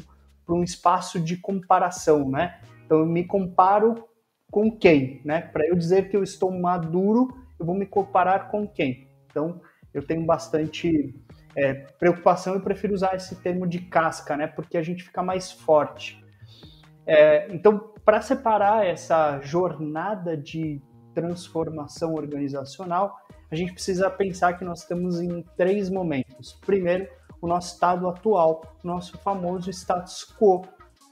um espaço de comparação, né? Então eu me comparo com quem, né? Para eu dizer que eu estou maduro, eu vou me comparar com quem. Então eu tenho bastante é, preocupação e prefiro usar esse termo de casca, né? Porque a gente fica mais forte. É, então, para separar essa jornada de transformação organizacional, a gente precisa pensar que nós estamos em três momentos. Primeiro, o nosso estado atual, nosso famoso status quo.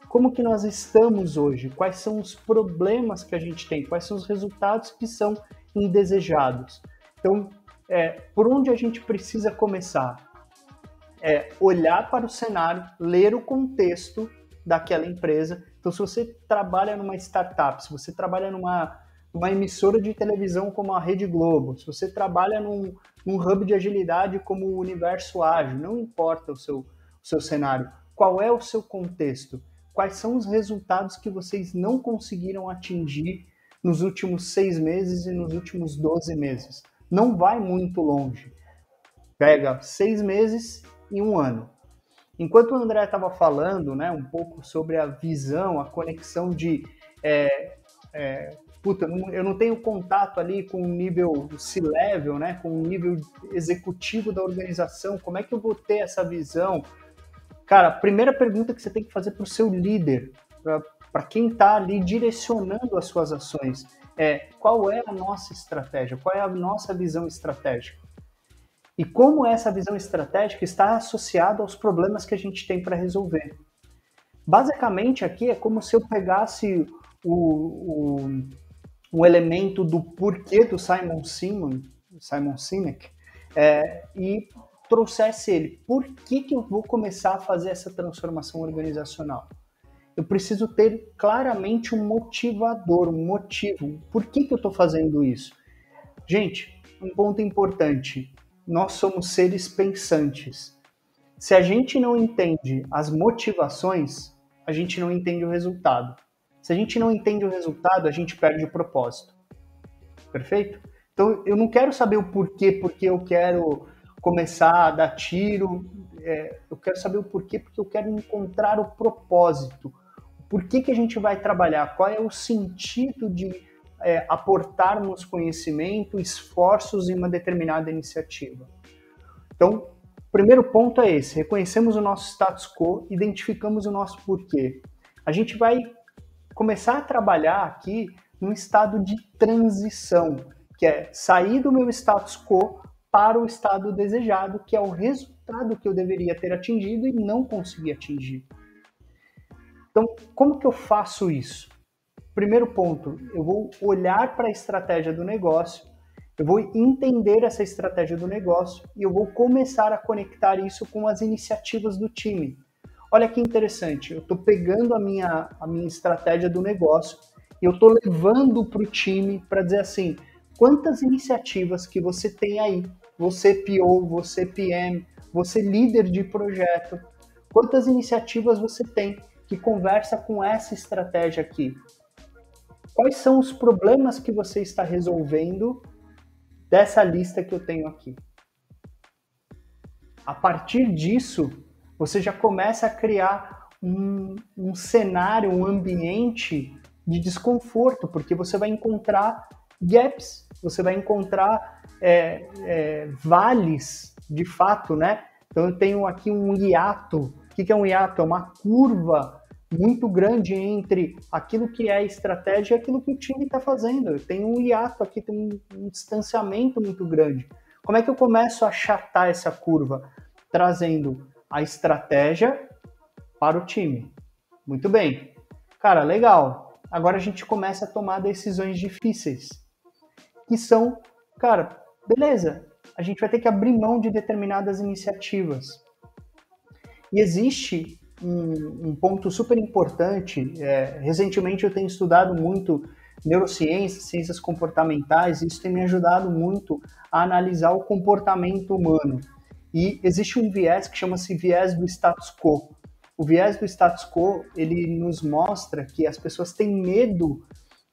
Como que nós estamos hoje? Quais são os problemas que a gente tem? Quais são os resultados que são indesejados? Então, é, por onde a gente precisa começar? É olhar para o cenário, ler o contexto daquela empresa. Então, se você trabalha numa startup, se você trabalha numa uma emissora de televisão como a Rede Globo, se você trabalha num, num hub de agilidade como o Universo Ágil, não importa o seu, o seu cenário, qual é o seu contexto, quais são os resultados que vocês não conseguiram atingir nos últimos seis meses e nos últimos 12 meses. Não vai muito longe. Pega seis meses e um ano. Enquanto o André estava falando né, um pouco sobre a visão, a conexão de é, é, puta, eu não tenho contato ali com o nível C-level, né, com o nível executivo da organização, como é que eu vou ter essa visão? Cara, a primeira pergunta que você tem que fazer para o seu líder, para quem está ali direcionando as suas ações, é qual é a nossa estratégia, qual é a nossa visão estratégica? E como essa visão estratégica está associada aos problemas que a gente tem para resolver. Basicamente, aqui é como se eu pegasse o, o um elemento do porquê do Simon Simon, Simon Sinek, é, e trouxesse ele. Por que, que eu vou começar a fazer essa transformação organizacional? Eu preciso ter claramente um motivador, um motivo. Por que, que eu estou fazendo isso? Gente, um ponto importante: nós somos seres pensantes. Se a gente não entende as motivações, a gente não entende o resultado. Se a gente não entende o resultado, a gente perde o propósito. Perfeito? Então, eu não quero saber o porquê, porque eu quero começar a dar tiro. É, eu quero saber o porquê, porque eu quero encontrar o propósito. Por que, que a gente vai trabalhar? Qual é o sentido de é, aportarmos conhecimento, esforços em uma determinada iniciativa? Então, o primeiro ponto é esse: reconhecemos o nosso status quo, identificamos o nosso porquê. A gente vai começar a trabalhar aqui num estado de transição, que é sair do meu status quo para o estado desejado, que é o resultado que eu deveria ter atingido e não consegui atingir. Então, como que eu faço isso? Primeiro ponto, eu vou olhar para a estratégia do negócio, eu vou entender essa estratégia do negócio e eu vou começar a conectar isso com as iniciativas do time. Olha que interessante, eu estou pegando a minha, a minha estratégia do negócio e eu estou levando para o time para dizer assim, quantas iniciativas que você tem aí, você PO, você PM, você líder de projeto, quantas iniciativas você tem que conversa com essa estratégia aqui? Quais são os problemas que você está resolvendo dessa lista que eu tenho aqui? A partir disso, você já começa a criar um, um cenário, um ambiente de desconforto, porque você vai encontrar gaps, você vai encontrar é, é, vales de fato, né? Então eu tenho aqui um hiato. O que é um hiato? É uma curva muito grande entre aquilo que é a estratégia e aquilo que o time está fazendo. Tenho um hiato aqui, tem um, um distanciamento muito grande. Como é que eu começo a achatar essa curva? Trazendo a estratégia para o time. Muito bem. Cara, legal. Agora a gente começa a tomar decisões difíceis. Que são, cara, beleza, a gente vai ter que abrir mão de determinadas iniciativas. E existe um, um ponto super importante. É, recentemente eu tenho estudado muito neurociências, ciências comportamentais, e isso tem me ajudado muito a analisar o comportamento humano. E existe um viés que chama-se viés do status quo. O viés do status quo, ele nos mostra que as pessoas têm medo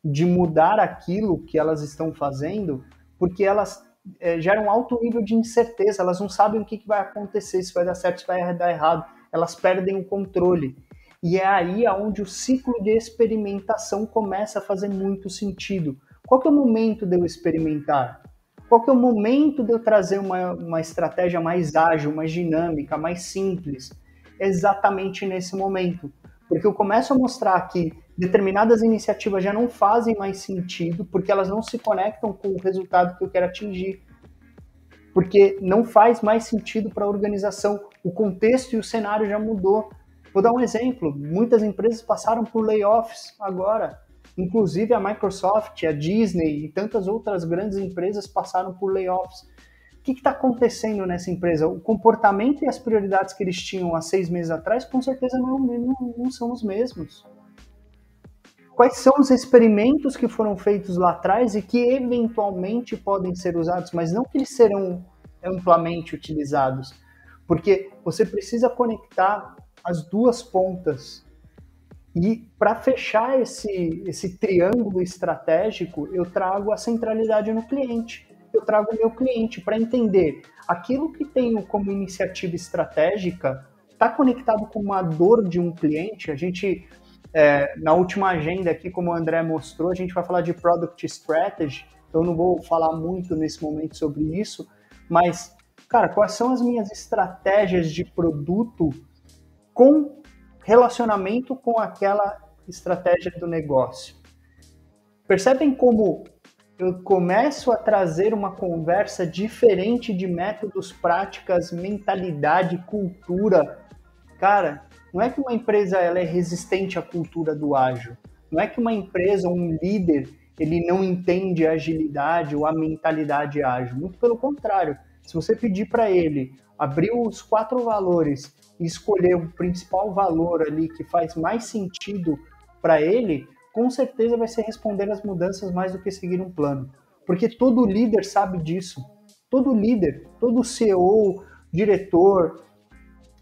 de mudar aquilo que elas estão fazendo, porque elas é, gera um alto nível de incerteza, elas não sabem o que, que vai acontecer, se vai dar certo, se vai dar errado, elas perdem o controle. E é aí onde o ciclo de experimentação começa a fazer muito sentido. Qual que é o momento de eu experimentar? Qual que é o momento de eu trazer uma, uma estratégia mais ágil, mais dinâmica, mais simples? Exatamente nesse momento. Porque eu começo a mostrar que determinadas iniciativas já não fazem mais sentido, porque elas não se conectam com o resultado que eu quero atingir. Porque não faz mais sentido para a organização. O contexto e o cenário já mudou. Vou dar um exemplo: muitas empresas passaram por layoffs agora. Inclusive a Microsoft, a Disney e tantas outras grandes empresas passaram por layoffs. O que está acontecendo nessa empresa? O comportamento e as prioridades que eles tinham há seis meses atrás, com certeza não, não, não são os mesmos. Quais são os experimentos que foram feitos lá atrás e que eventualmente podem ser usados, mas não que eles serão amplamente utilizados? Porque você precisa conectar as duas pontas. E para fechar esse, esse triângulo estratégico, eu trago a centralidade no cliente. Eu trago o meu cliente para entender aquilo que tenho como iniciativa estratégica está conectado com uma dor de um cliente. A gente, é, na última agenda aqui, como o André mostrou, a gente vai falar de Product Strategy. Então, eu não vou falar muito nesse momento sobre isso, mas, cara, quais são as minhas estratégias de produto com relacionamento com aquela estratégia do negócio. Percebem como eu começo a trazer uma conversa diferente de métodos, práticas, mentalidade, cultura. Cara, não é que uma empresa ela é resistente à cultura do ágil. Não é que uma empresa, um líder, ele não entende a agilidade ou a mentalidade ágil. Muito pelo contrário. Se você pedir para ele abrir os quatro valores e escolher o principal valor ali que faz mais sentido para ele, com certeza vai ser responder às mudanças mais do que seguir um plano. Porque todo líder sabe disso. Todo líder, todo CEO, diretor,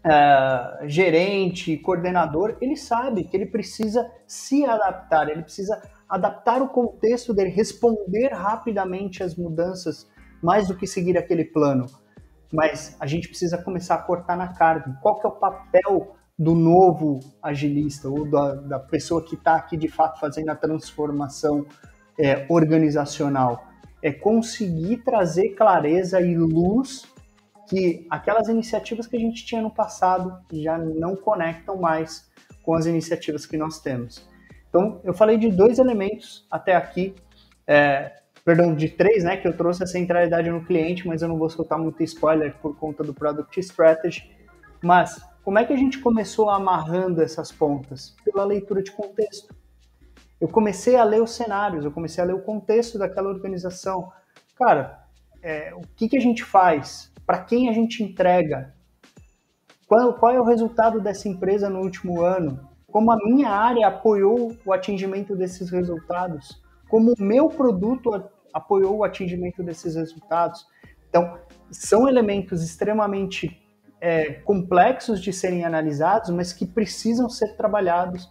uh, gerente, coordenador, ele sabe que ele precisa se adaptar, ele precisa adaptar o contexto dele, responder rapidamente às mudanças, mais do que seguir aquele plano mas a gente precisa começar a cortar na carne. Qual que é o papel do novo agilista ou da, da pessoa que está aqui de fato fazendo a transformação é, organizacional? É conseguir trazer clareza e luz que aquelas iniciativas que a gente tinha no passado já não conectam mais com as iniciativas que nós temos. Então, eu falei de dois elementos até aqui. É, perdão, de três, né, que eu trouxe a centralidade no cliente, mas eu não vou soltar muito spoiler por conta do Product Strategy. Mas como é que a gente começou amarrando essas pontas? Pela leitura de contexto. Eu comecei a ler os cenários, eu comecei a ler o contexto daquela organização. Cara, é, o que, que a gente faz? Para quem a gente entrega? Qual, qual é o resultado dessa empresa no último ano? Como a minha área apoiou o atingimento desses resultados? Como o meu produto apoiou o atingimento desses resultados. Então, são elementos extremamente é, complexos de serem analisados, mas que precisam ser trabalhados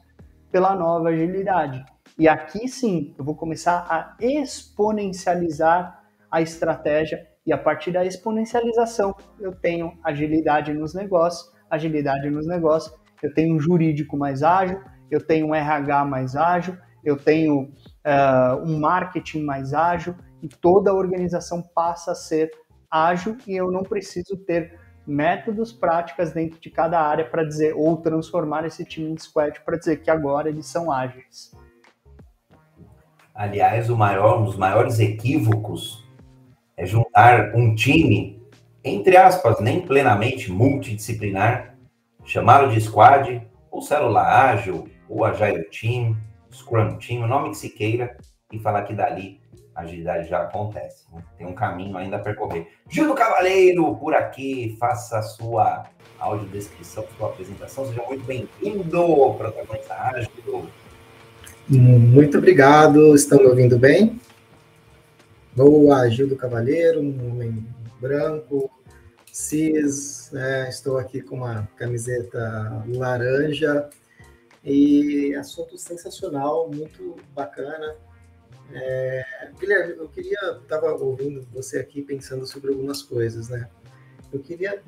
pela nova agilidade. E aqui sim, eu vou começar a exponencializar a estratégia, e a partir da exponencialização, eu tenho agilidade nos negócios, agilidade nos negócios, eu tenho um jurídico mais ágil, eu tenho um RH mais ágil, eu tenho uh, um marketing mais ágil e toda a organização passa a ser ágil e eu não preciso ter métodos, práticas dentro de cada área para dizer, ou transformar esse time em squad para dizer que agora eles são ágeis. Aliás, maior, um dos maiores equívocos é juntar um time, entre aspas, nem plenamente multidisciplinar, chamá-lo de squad, ou célula ágil, ou agile team, Scrum Team, o nome que se queira, e falar que dali a agilidade já acontece. Né? Tem um caminho ainda a percorrer. Gil do Cavaleiro, por aqui, faça a sua audiodescrição, sua apresentação. Seja muito bem-vindo, protagonista ágil. Muito obrigado, estão me ouvindo bem? Boa, Gil do Cavaleiro, um homem branco, cis, né? estou aqui com uma camiseta laranja, e assunto sensacional, muito bacana. É, Guilherme, eu queria, estava ouvindo você aqui pensando sobre algumas coisas, né? Eu queria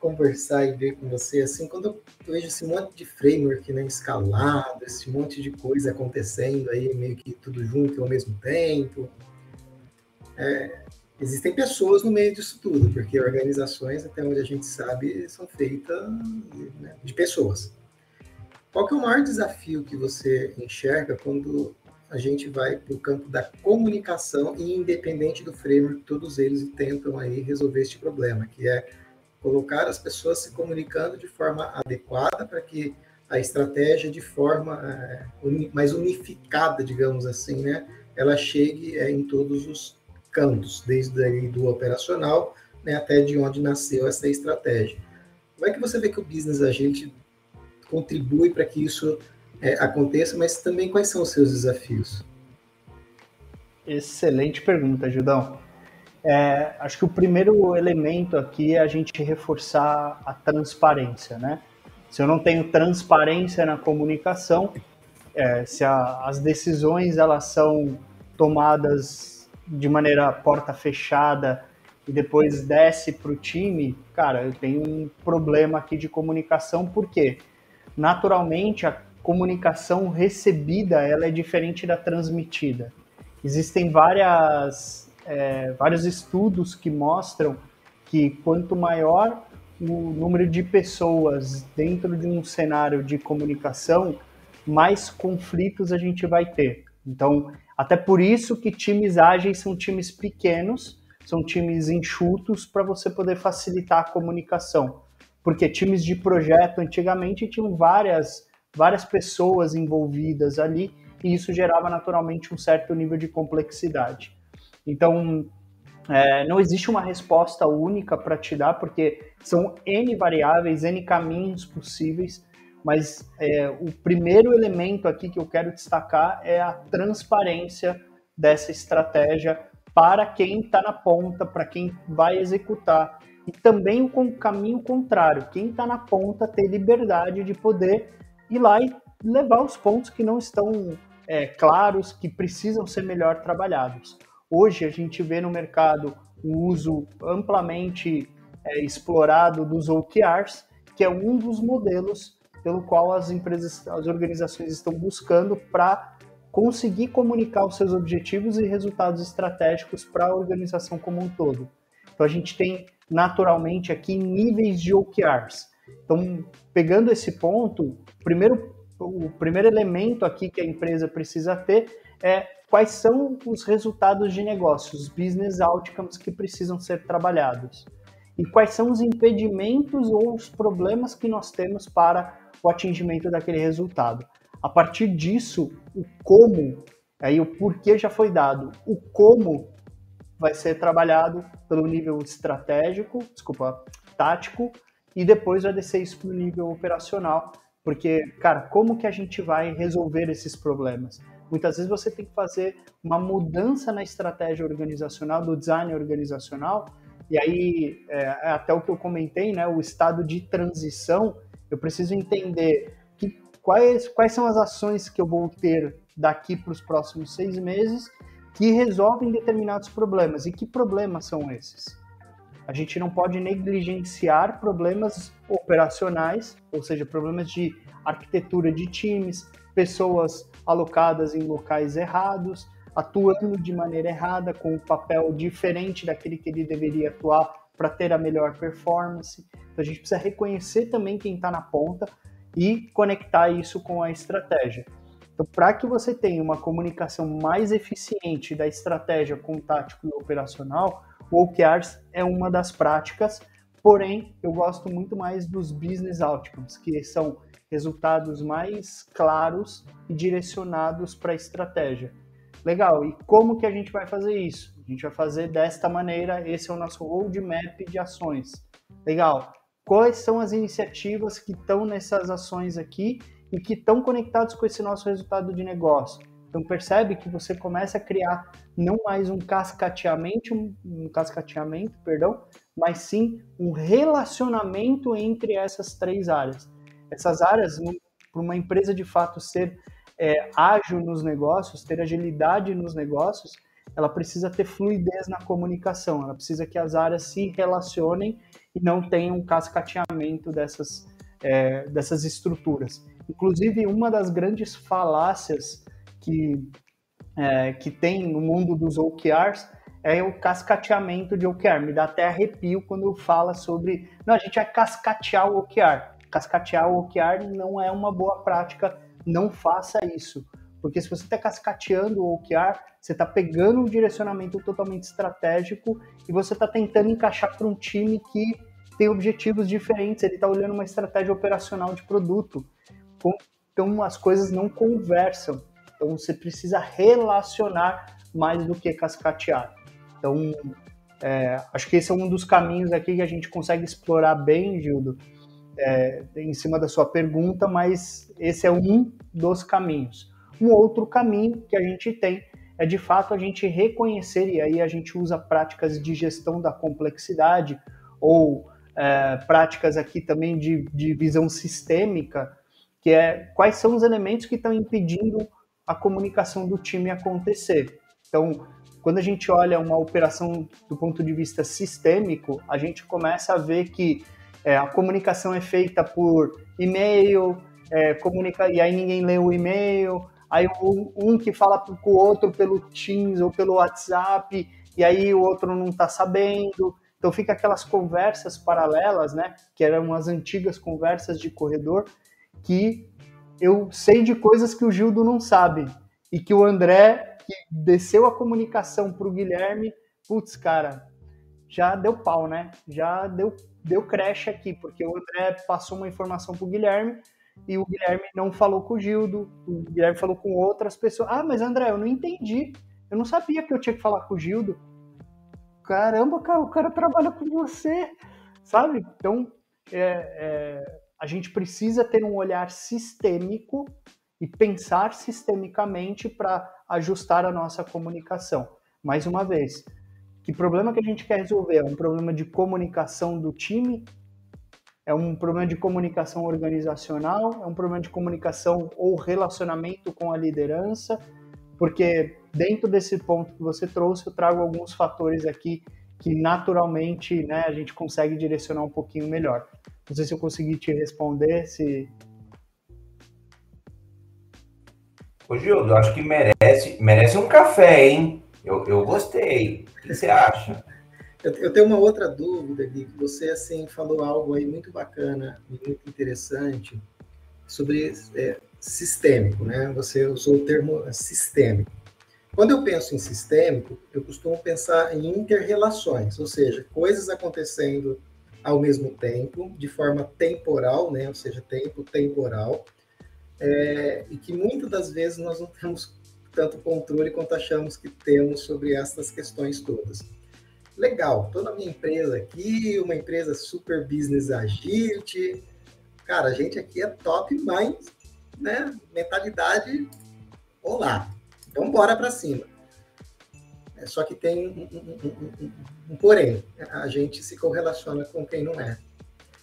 conversar e ver com você, assim, quando eu vejo esse monte de framework, né, escalado, esse monte de coisa acontecendo aí, meio que tudo junto ao mesmo tempo, é, existem pessoas no meio disso tudo, porque organizações, até onde a gente sabe, são feitas né, de pessoas. Qual que é o maior desafio que você enxerga quando a gente vai para o campo da comunicação e independente do framework, todos eles tentam aí resolver este problema, que é colocar as pessoas se comunicando de forma adequada para que a estratégia de forma é, mais unificada, digamos assim, né, ela chegue é, em todos os cantos, desde aí do operacional né, até de onde nasceu essa estratégia. Como é que você vê que o business agility contribui para que isso é, aconteça, mas também quais são os seus desafios? Excelente pergunta, Judão. É, acho que o primeiro elemento aqui é a gente reforçar a transparência, né? Se eu não tenho transparência na comunicação, é, se a, as decisões elas são tomadas de maneira porta fechada e depois desce para o time, cara, eu tenho um problema aqui de comunicação, porque naturalmente a comunicação recebida ela é diferente da transmitida. Existem várias, é, vários estudos que mostram que quanto maior o número de pessoas dentro de um cenário de comunicação, mais conflitos a gente vai ter. Então, até por isso que times ágeis são times pequenos, são times enxutos para você poder facilitar a comunicação. Porque times de projeto antigamente tinham várias várias pessoas envolvidas ali, e isso gerava naturalmente um certo nível de complexidade. Então, é, não existe uma resposta única para te dar, porque são N variáveis, N caminhos possíveis, mas é, o primeiro elemento aqui que eu quero destacar é a transparência dessa estratégia para quem está na ponta, para quem vai executar. E também o caminho contrário, quem está na ponta ter liberdade de poder ir lá e levar os pontos que não estão é, claros, que precisam ser melhor trabalhados. Hoje a gente vê no mercado o uso amplamente é, explorado dos OKRs, que é um dos modelos pelo qual as empresas, as organizações estão buscando para conseguir comunicar os seus objetivos e resultados estratégicos para a organização como um todo. Então a gente tem naturalmente aqui níveis de OKRs. Então, pegando esse ponto, primeiro, o primeiro elemento aqui que a empresa precisa ter é quais são os resultados de negócio, os business outcomes que precisam ser trabalhados. E quais são os impedimentos ou os problemas que nós temos para o atingimento daquele resultado. A partir disso, o como, aí o porquê já foi dado, o como vai ser trabalhado pelo nível estratégico, desculpa, tático, e depois vai descer isso para o nível operacional, porque, cara, como que a gente vai resolver esses problemas? Muitas vezes você tem que fazer uma mudança na estratégia organizacional, do design organizacional, e aí, é, é até o que eu comentei, né, o estado de transição, eu preciso entender que, quais, quais são as ações que eu vou ter daqui para os próximos seis meses que resolvem determinados problemas. E que problemas são esses? A gente não pode negligenciar problemas operacionais, ou seja, problemas de arquitetura de times, pessoas alocadas em locais errados, atuando de maneira errada, com um papel diferente daquele que ele deveria atuar para ter a melhor performance. Então a gente precisa reconhecer também quem está na ponta e conectar isso com a estratégia. Então, para que você tenha uma comunicação mais eficiente da estratégia com o tático e operacional, o OKRs é uma das práticas, porém, eu gosto muito mais dos business outcomes, que são resultados mais claros e direcionados para a estratégia. Legal, e como que a gente vai fazer isso? A gente vai fazer desta maneira, esse é o nosso roadmap de ações. Legal, quais são as iniciativas que estão nessas ações aqui e que estão conectados com esse nosso resultado de negócio? Então percebe que você começa a criar não mais um cascateamento, um, um cascateamento, perdão, mas sim um relacionamento entre essas três áreas. Essas áreas, para uma empresa de fato ser é, ágil nos negócios, ter agilidade nos negócios, ela precisa ter fluidez na comunicação, ela precisa que as áreas se relacionem e não tenham um cascateamento dessas, é, dessas estruturas. Inclusive, uma das grandes falácias que, é, que tem no mundo dos OKRs é o cascateamento de OKR. Me dá até arrepio quando fala sobre. Não, a gente vai cascatear o OKR. Cascatear o OKR não é uma boa prática, não faça isso. Porque se você está cascateando o OKR, você está pegando um direcionamento totalmente estratégico e você está tentando encaixar para um time que tem objetivos diferentes, ele está olhando uma estratégia operacional de produto. Então as coisas não conversam. Então você precisa relacionar mais do que cascatear. Então é, acho que esse é um dos caminhos aqui que a gente consegue explorar bem, Gildo, é, em cima da sua pergunta, mas esse é um dos caminhos. Um outro caminho que a gente tem é de fato a gente reconhecer, e aí a gente usa práticas de gestão da complexidade ou é, práticas aqui também de, de visão sistêmica, que é quais são os elementos que estão impedindo a comunicação do time acontecer. Então, quando a gente olha uma operação do ponto de vista sistêmico, a gente começa a ver que é, a comunicação é feita por e-mail, é, comunica, e aí ninguém lê o e-mail, aí um, um que fala com o outro pelo Teams ou pelo WhatsApp, e aí o outro não está sabendo. Então fica aquelas conversas paralelas, né? Que eram as antigas conversas de corredor, que eu sei de coisas que o Gildo não sabe. E que o André, que desceu a comunicação para o Guilherme, putz, cara, já deu pau, né? Já deu, deu creche aqui, porque o André passou uma informação para o Guilherme e o Guilherme não falou com o Gildo, o Guilherme falou com outras pessoas. Ah, mas André, eu não entendi. Eu não sabia que eu tinha que falar com o Gildo caramba, cara, o cara trabalha com você, sabe? Então, é, é, a gente precisa ter um olhar sistêmico e pensar sistemicamente para ajustar a nossa comunicação. Mais uma vez, que problema que a gente quer resolver? É um problema de comunicação do time? É um problema de comunicação organizacional? É um problema de comunicação ou relacionamento com a liderança? Porque dentro desse ponto que você trouxe, eu trago alguns fatores aqui que naturalmente né, a gente consegue direcionar um pouquinho melhor. Não sei se eu consegui te responder, se... Ô Gildo, acho que merece, merece um café, hein? Eu, eu gostei. O que você acha? Eu, eu tenho uma outra dúvida, Gui, que você assim falou algo aí muito bacana e muito interessante sobre é, sistêmico, né? Você usou o termo sistêmico. Quando eu penso em sistêmico, eu costumo pensar em interrelações, ou seja, coisas acontecendo ao mesmo tempo, de forma temporal, né? Ou seja, tempo temporal, é, e que muitas das vezes nós não temos tanto controle quanto achamos que temos sobre essas questões todas. Legal, estou na minha empresa aqui, uma empresa super business agility. Cara, a gente aqui é top, mas né? Mentalidade, olá, então bora para cima. É, só que tem um, um, um, um, porém, a gente se correlaciona com quem não é.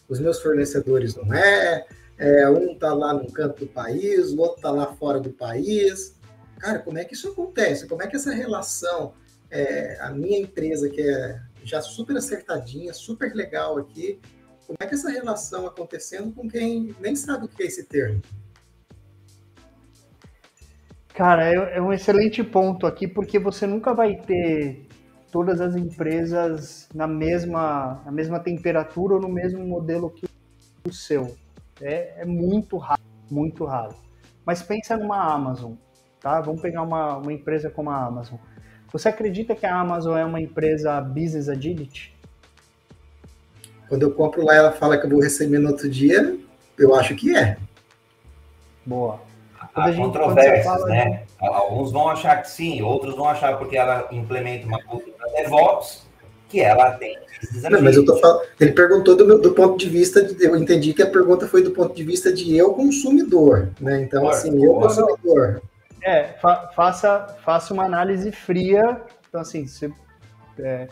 Os meus fornecedores não é, é um está lá num canto do país, o outro está lá fora do país. Cara, como é que isso acontece? Como é que essa relação, é, a minha empresa que é já super acertadinha, super legal aqui, como é que essa relação acontecendo com quem nem sabe o que é esse termo? Cara, é, é um excelente ponto aqui, porque você nunca vai ter todas as empresas na mesma, na mesma temperatura ou no mesmo modelo que o seu. É, é muito raro, muito raro. Mas pensa numa Amazon, tá? Vamos pegar uma, uma empresa como a Amazon. Você acredita que a Amazon é uma empresa business agility? Quando eu compro lá, ela fala que eu vou receber no outro dia. Eu acho que é. Boa. Há controvérsias, né? De... Alguns vão achar que sim, outros vão achar porque ela implementa uma cultura DevOps que ela tem não, mas eu tô falando, ele perguntou do, meu, do ponto de vista, de, eu entendi que a pergunta foi do ponto de vista de eu consumidor, né? Então, por, assim, eu consumidor. É, fa, faça, faça uma análise fria. Então, assim, se, é,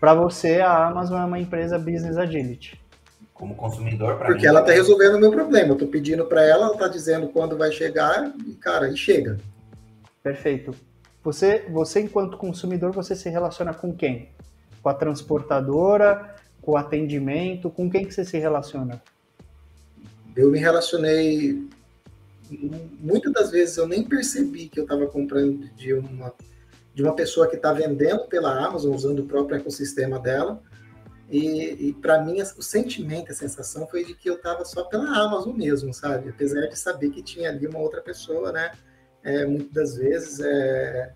para você, a Amazon é uma empresa business agility. Como consumidor, para Porque ela está resolvendo o meu problema. Eu estou pedindo para ela, ela está dizendo quando vai chegar, e, cara, e chega. Perfeito. Você, você, enquanto consumidor, você se relaciona com quem? Com a transportadora, com o atendimento, com quem que você se relaciona? Eu me relacionei muitas das vezes eu nem percebi que eu estava comprando de uma de uma pessoa que está vendendo pela Amazon usando o próprio ecossistema dela e, e para mim o sentimento, a sensação foi de que eu estava só pela Amazon mesmo, sabe? Apesar de saber que tinha ali uma outra pessoa, né? É, muitas das vezes é,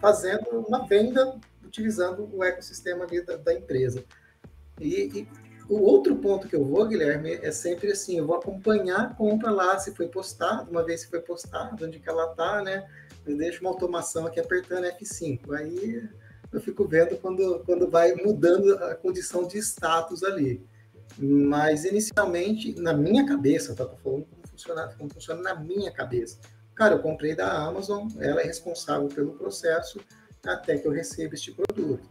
fazendo uma venda utilizando o ecossistema da, da empresa. E, e, o outro ponto que eu vou, Guilherme, é sempre assim, eu vou acompanhar a compra lá, se foi postado, uma vez se foi postado, onde que ela está, né? Eu deixo uma automação aqui apertando F5. Aí eu fico vendo quando, quando vai mudando a condição de status ali. Mas inicialmente, na minha cabeça, tá? Tô falando como funciona, como funciona na minha cabeça. Cara, eu comprei da Amazon, ela é responsável pelo processo até que eu receba este produto.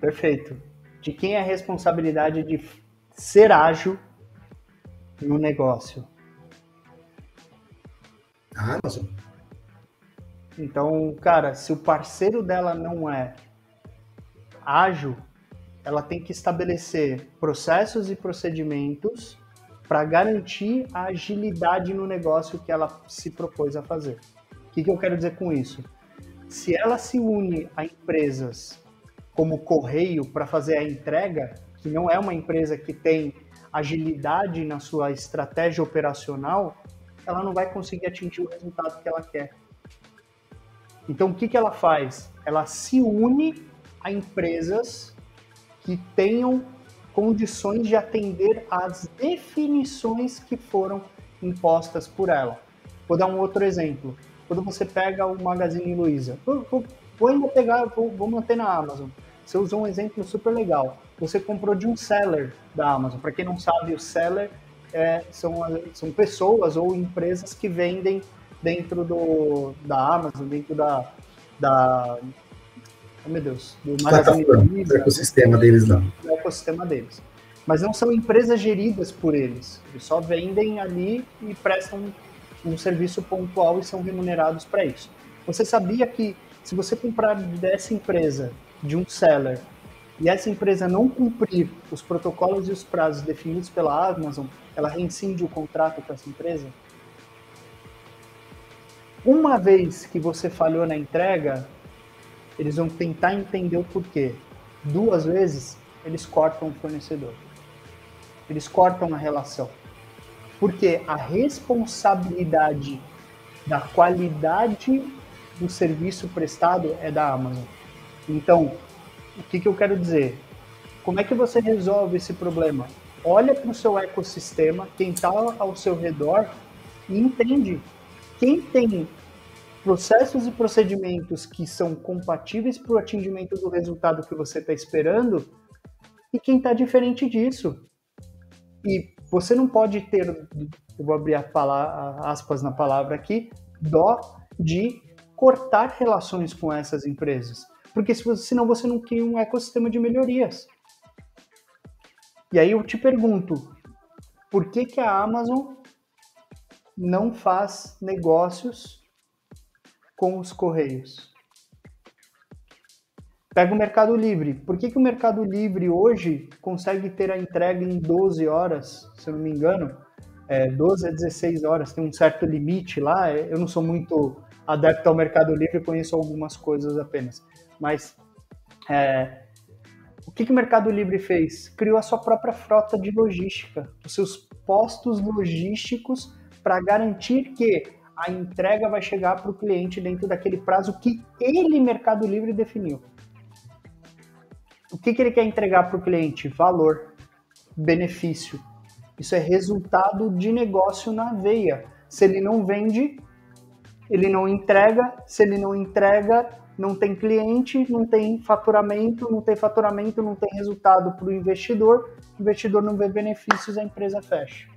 Perfeito. De quem é a responsabilidade de ser ágil no negócio? A Amazon. Então, cara, se o parceiro dela não é ágil, ela tem que estabelecer processos e procedimentos para garantir a agilidade no negócio que ela se propôs a fazer. O que, que eu quero dizer com isso? Se ela se une a empresas como Correio para fazer a entrega, que não é uma empresa que tem agilidade na sua estratégia operacional, ela não vai conseguir atingir o resultado que ela quer. Então, o que, que ela faz? Ela se une a empresas que tenham condições de atender às definições que foram impostas por ela. Vou dar um outro exemplo. Quando você pega o Magazine Luiza, vou, ainda pegar, vou, vou manter na Amazon. Você usou um exemplo super legal. Você comprou de um seller da Amazon. Para quem não sabe, o seller é, são, são pessoas ou empresas que vendem dentro do, da Amazon, dentro da, da oh meu Deus, do Magazine do ecossistema deles lá. Do ecossistema deles. Mas não são empresas geridas por eles. Eles só vendem ali e prestam um serviço pontual e são remunerados para isso. Você sabia que se você comprar dessa empresa, de um seller, e essa empresa não cumprir os protocolos e os prazos definidos pela Amazon, ela reincide o contrato com essa empresa? Uma vez que você falhou na entrega, eles vão tentar entender o porquê. Duas vezes, eles cortam o fornecedor. Eles cortam a relação. Porque a responsabilidade da qualidade do serviço prestado é da Amazon. Então, o que, que eu quero dizer? Como é que você resolve esse problema? Olha para o seu ecossistema, quem está ao seu redor e entende quem tem processos e procedimentos que são compatíveis para o atingimento do resultado que você está esperando e quem está diferente disso. E você não pode ter, eu vou abrir palavra, aspas na palavra aqui, dó de cortar relações com essas empresas. Porque senão você não cria um ecossistema de melhorias. E aí eu te pergunto, por que, que a Amazon não faz negócios com os Correios. Pega o Mercado Livre. Por que, que o Mercado Livre hoje consegue ter a entrega em 12 horas, se eu não me engano? É, 12 a 16 horas, tem um certo limite lá. É, eu não sou muito adepto ao Mercado Livre, conheço algumas coisas apenas. Mas é, o que, que o Mercado Livre fez? Criou a sua própria frota de logística, os seus postos logísticos para garantir que a entrega vai chegar para o cliente dentro daquele prazo que ele, Mercado Livre, definiu. O que, que ele quer entregar para o cliente? Valor, benefício. Isso é resultado de negócio na veia. Se ele não vende, ele não entrega. Se ele não entrega, não tem cliente, não tem faturamento, não tem faturamento, não tem resultado para o investidor. O investidor não vê benefícios, a empresa fecha.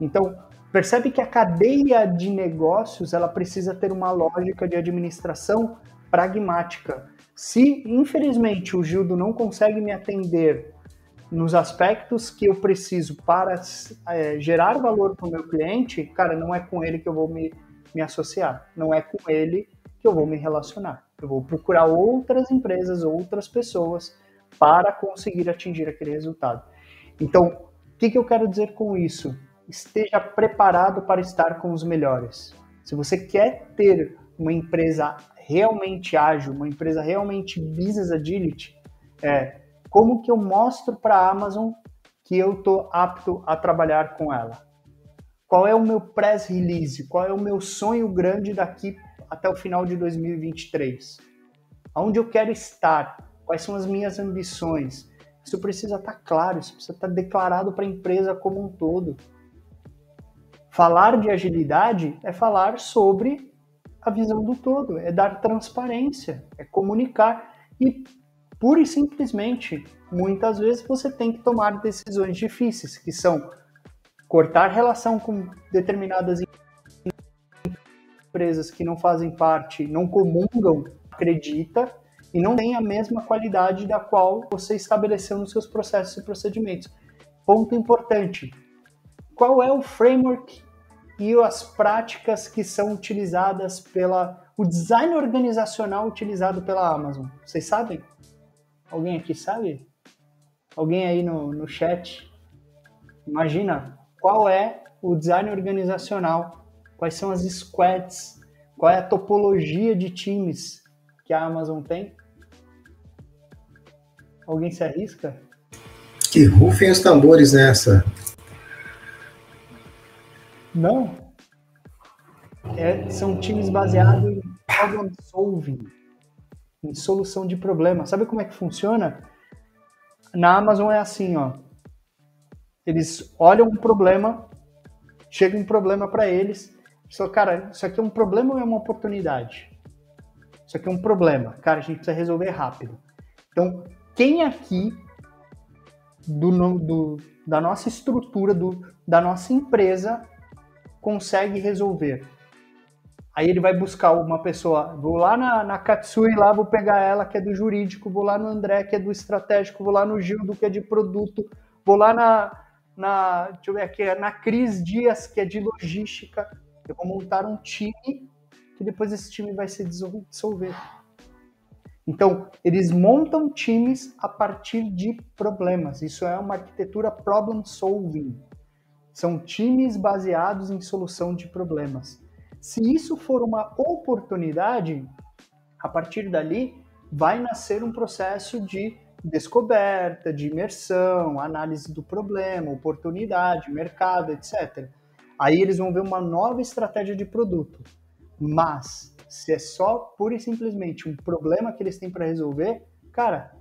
Então, percebe que a cadeia de negócios ela precisa ter uma lógica de administração pragmática. Se, infelizmente, o Gildo não consegue me atender nos aspectos que eu preciso para é, gerar valor para o meu cliente, cara, não é com ele que eu vou me, me associar, não é com ele que eu vou me relacionar. Eu vou procurar outras empresas, outras pessoas para conseguir atingir aquele resultado. Então, o que, que eu quero dizer com isso? Esteja preparado para estar com os melhores. Se você quer ter uma empresa realmente ágil, uma empresa realmente business agility, é como que eu mostro para a Amazon que eu estou apto a trabalhar com ela? Qual é o meu press release? Qual é o meu sonho grande daqui até o final de 2023? Aonde eu quero estar? Quais são as minhas ambições? Isso precisa estar tá claro, isso precisa estar tá declarado para a empresa como um todo. Falar de agilidade é falar sobre a visão do todo, é dar transparência, é comunicar. E pura e simplesmente, muitas vezes você tem que tomar decisões difíceis, que são cortar relação com determinadas empresas que não fazem parte, não comungam, acredita e não tem a mesma qualidade da qual você estabeleceu nos seus processos e procedimentos. Ponto importante: qual é o framework e as práticas que são utilizadas pela o design organizacional utilizado pela Amazon? Vocês sabem? Alguém aqui sabe? Alguém aí no, no chat? Imagina qual é o design organizacional, quais são as squads, qual é a topologia de times que a Amazon tem? Alguém se arrisca? Que rufem os tambores nessa. Não. É, são times baseados em problem solving em solução de problemas. Sabe como é que funciona? Na Amazon é assim, ó. Eles olham um problema, chega um problema para eles, só cara, isso aqui é um problema ou é uma oportunidade? Isso aqui é um problema, cara, a gente precisa resolver rápido. Então, quem aqui do, do da nossa estrutura, do, da nossa empresa, consegue resolver? Aí ele vai buscar uma pessoa, vou lá na, na Katsui, lá vou pegar ela que é do jurídico, vou lá no André que é do estratégico, vou lá no Gildo que é de produto, vou lá na, na deixa eu ver aqui, na Cris Dias que é de logística. Eu vou montar um time que depois esse time vai se dissolver. Então, eles montam times a partir de problemas. Isso é uma arquitetura problem solving. São times baseados em solução de problemas. Se isso for uma oportunidade, a partir dali vai nascer um processo de descoberta, de imersão, análise do problema, oportunidade, mercado, etc. Aí eles vão ver uma nova estratégia de produto. Mas se é só pura e simplesmente um problema que eles têm para resolver, cara,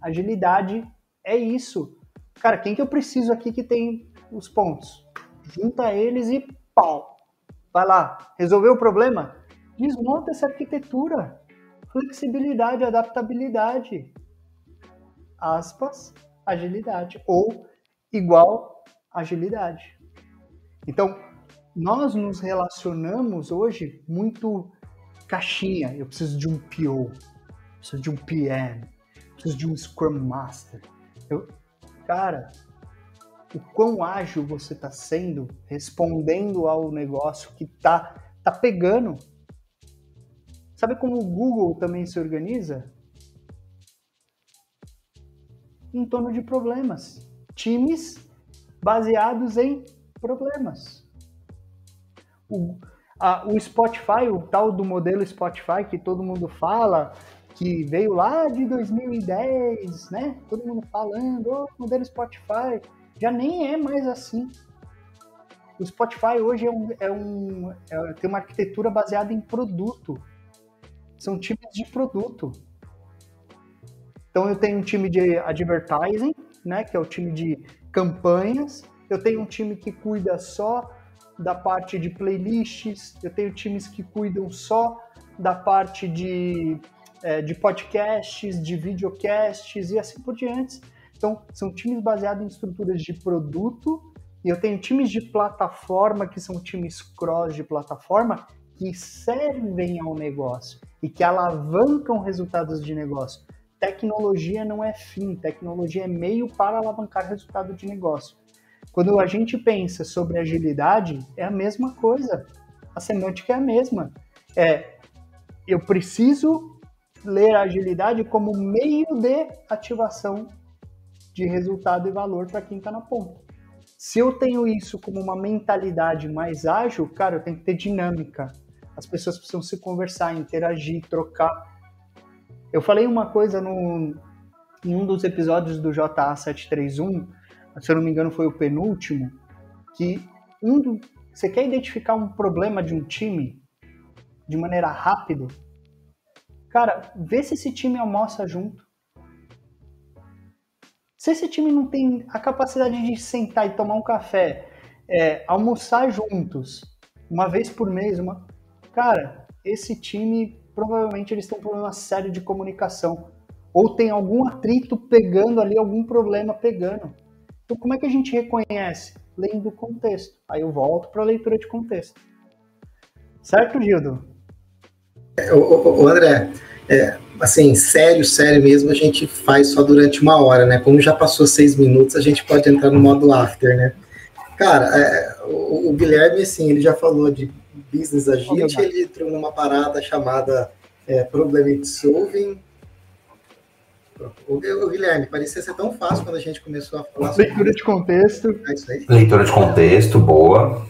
agilidade é isso. Cara, quem que eu preciso aqui que tem os pontos? Junta eles e pau, vai lá, resolveu o problema? Desmonta essa arquitetura. Flexibilidade, adaptabilidade. Aspas, agilidade. Ou igual agilidade. Então, nós nos relacionamos hoje muito caixinha. Eu preciso de um PO, preciso de um PM, preciso de um Scrum Master. Eu, cara, o quão ágil você está sendo respondendo ao negócio que está tá pegando. Sabe como o Google também se organiza? Em torno de problemas. Times baseados em problemas. O, a, o Spotify, o tal do modelo Spotify que todo mundo fala, que veio lá de 2010, né? Todo mundo falando, oh, modelo Spotify já nem é mais assim. O Spotify hoje é um, é um é, tem uma arquitetura baseada em produto. São times de produto. Então eu tenho um time de advertising, né, que é o time de campanhas. Eu tenho um time que cuida só da parte de playlists. Eu tenho times que cuidam só da parte de, é, de podcasts, de videocasts e assim por diante. Então, são times baseados em estruturas de produto, e eu tenho times de plataforma, que são times cross de plataforma, que servem ao negócio e que alavancam resultados de negócio. tecnologia não é fim, tecnologia é meio para alavancar resultado de negócio. Quando a gente pensa sobre agilidade, é a mesma coisa. A semântica é a mesma. É, eu preciso ler a agilidade como meio de ativação de resultado e valor para quem está na ponta. Se eu tenho isso como uma mentalidade mais ágil, cara, eu tenho que ter dinâmica. As pessoas precisam se conversar, interagir, trocar. Eu falei uma coisa no, em um dos episódios do JA731, se eu não me engano foi o penúltimo, que um do, você quer identificar um problema de um time de maneira rápida, cara, vê se esse time almoça junto. Se esse time não tem a capacidade de sentar e tomar um café, é, almoçar juntos, uma vez por mês, uma... cara, esse time provavelmente eles têm um problema sério de comunicação. Ou tem algum atrito pegando ali, algum problema pegando. Então, como é que a gente reconhece? Lendo o contexto. Aí eu volto para a leitura de contexto. Certo, Gildo? O, o, o André, é, assim, sério, sério mesmo, a gente faz só durante uma hora, né? Como já passou seis minutos, a gente pode entrar no modo after, né? Cara, é, o, o, Guilherme, assim, ele já falou de business agility, ele entrou numa parada chamada é, problem solving. O, o, Guilherme, parecia ser tão fácil quando a gente começou a falar Leitura sobre... de contexto. É Leitura de contexto, boa.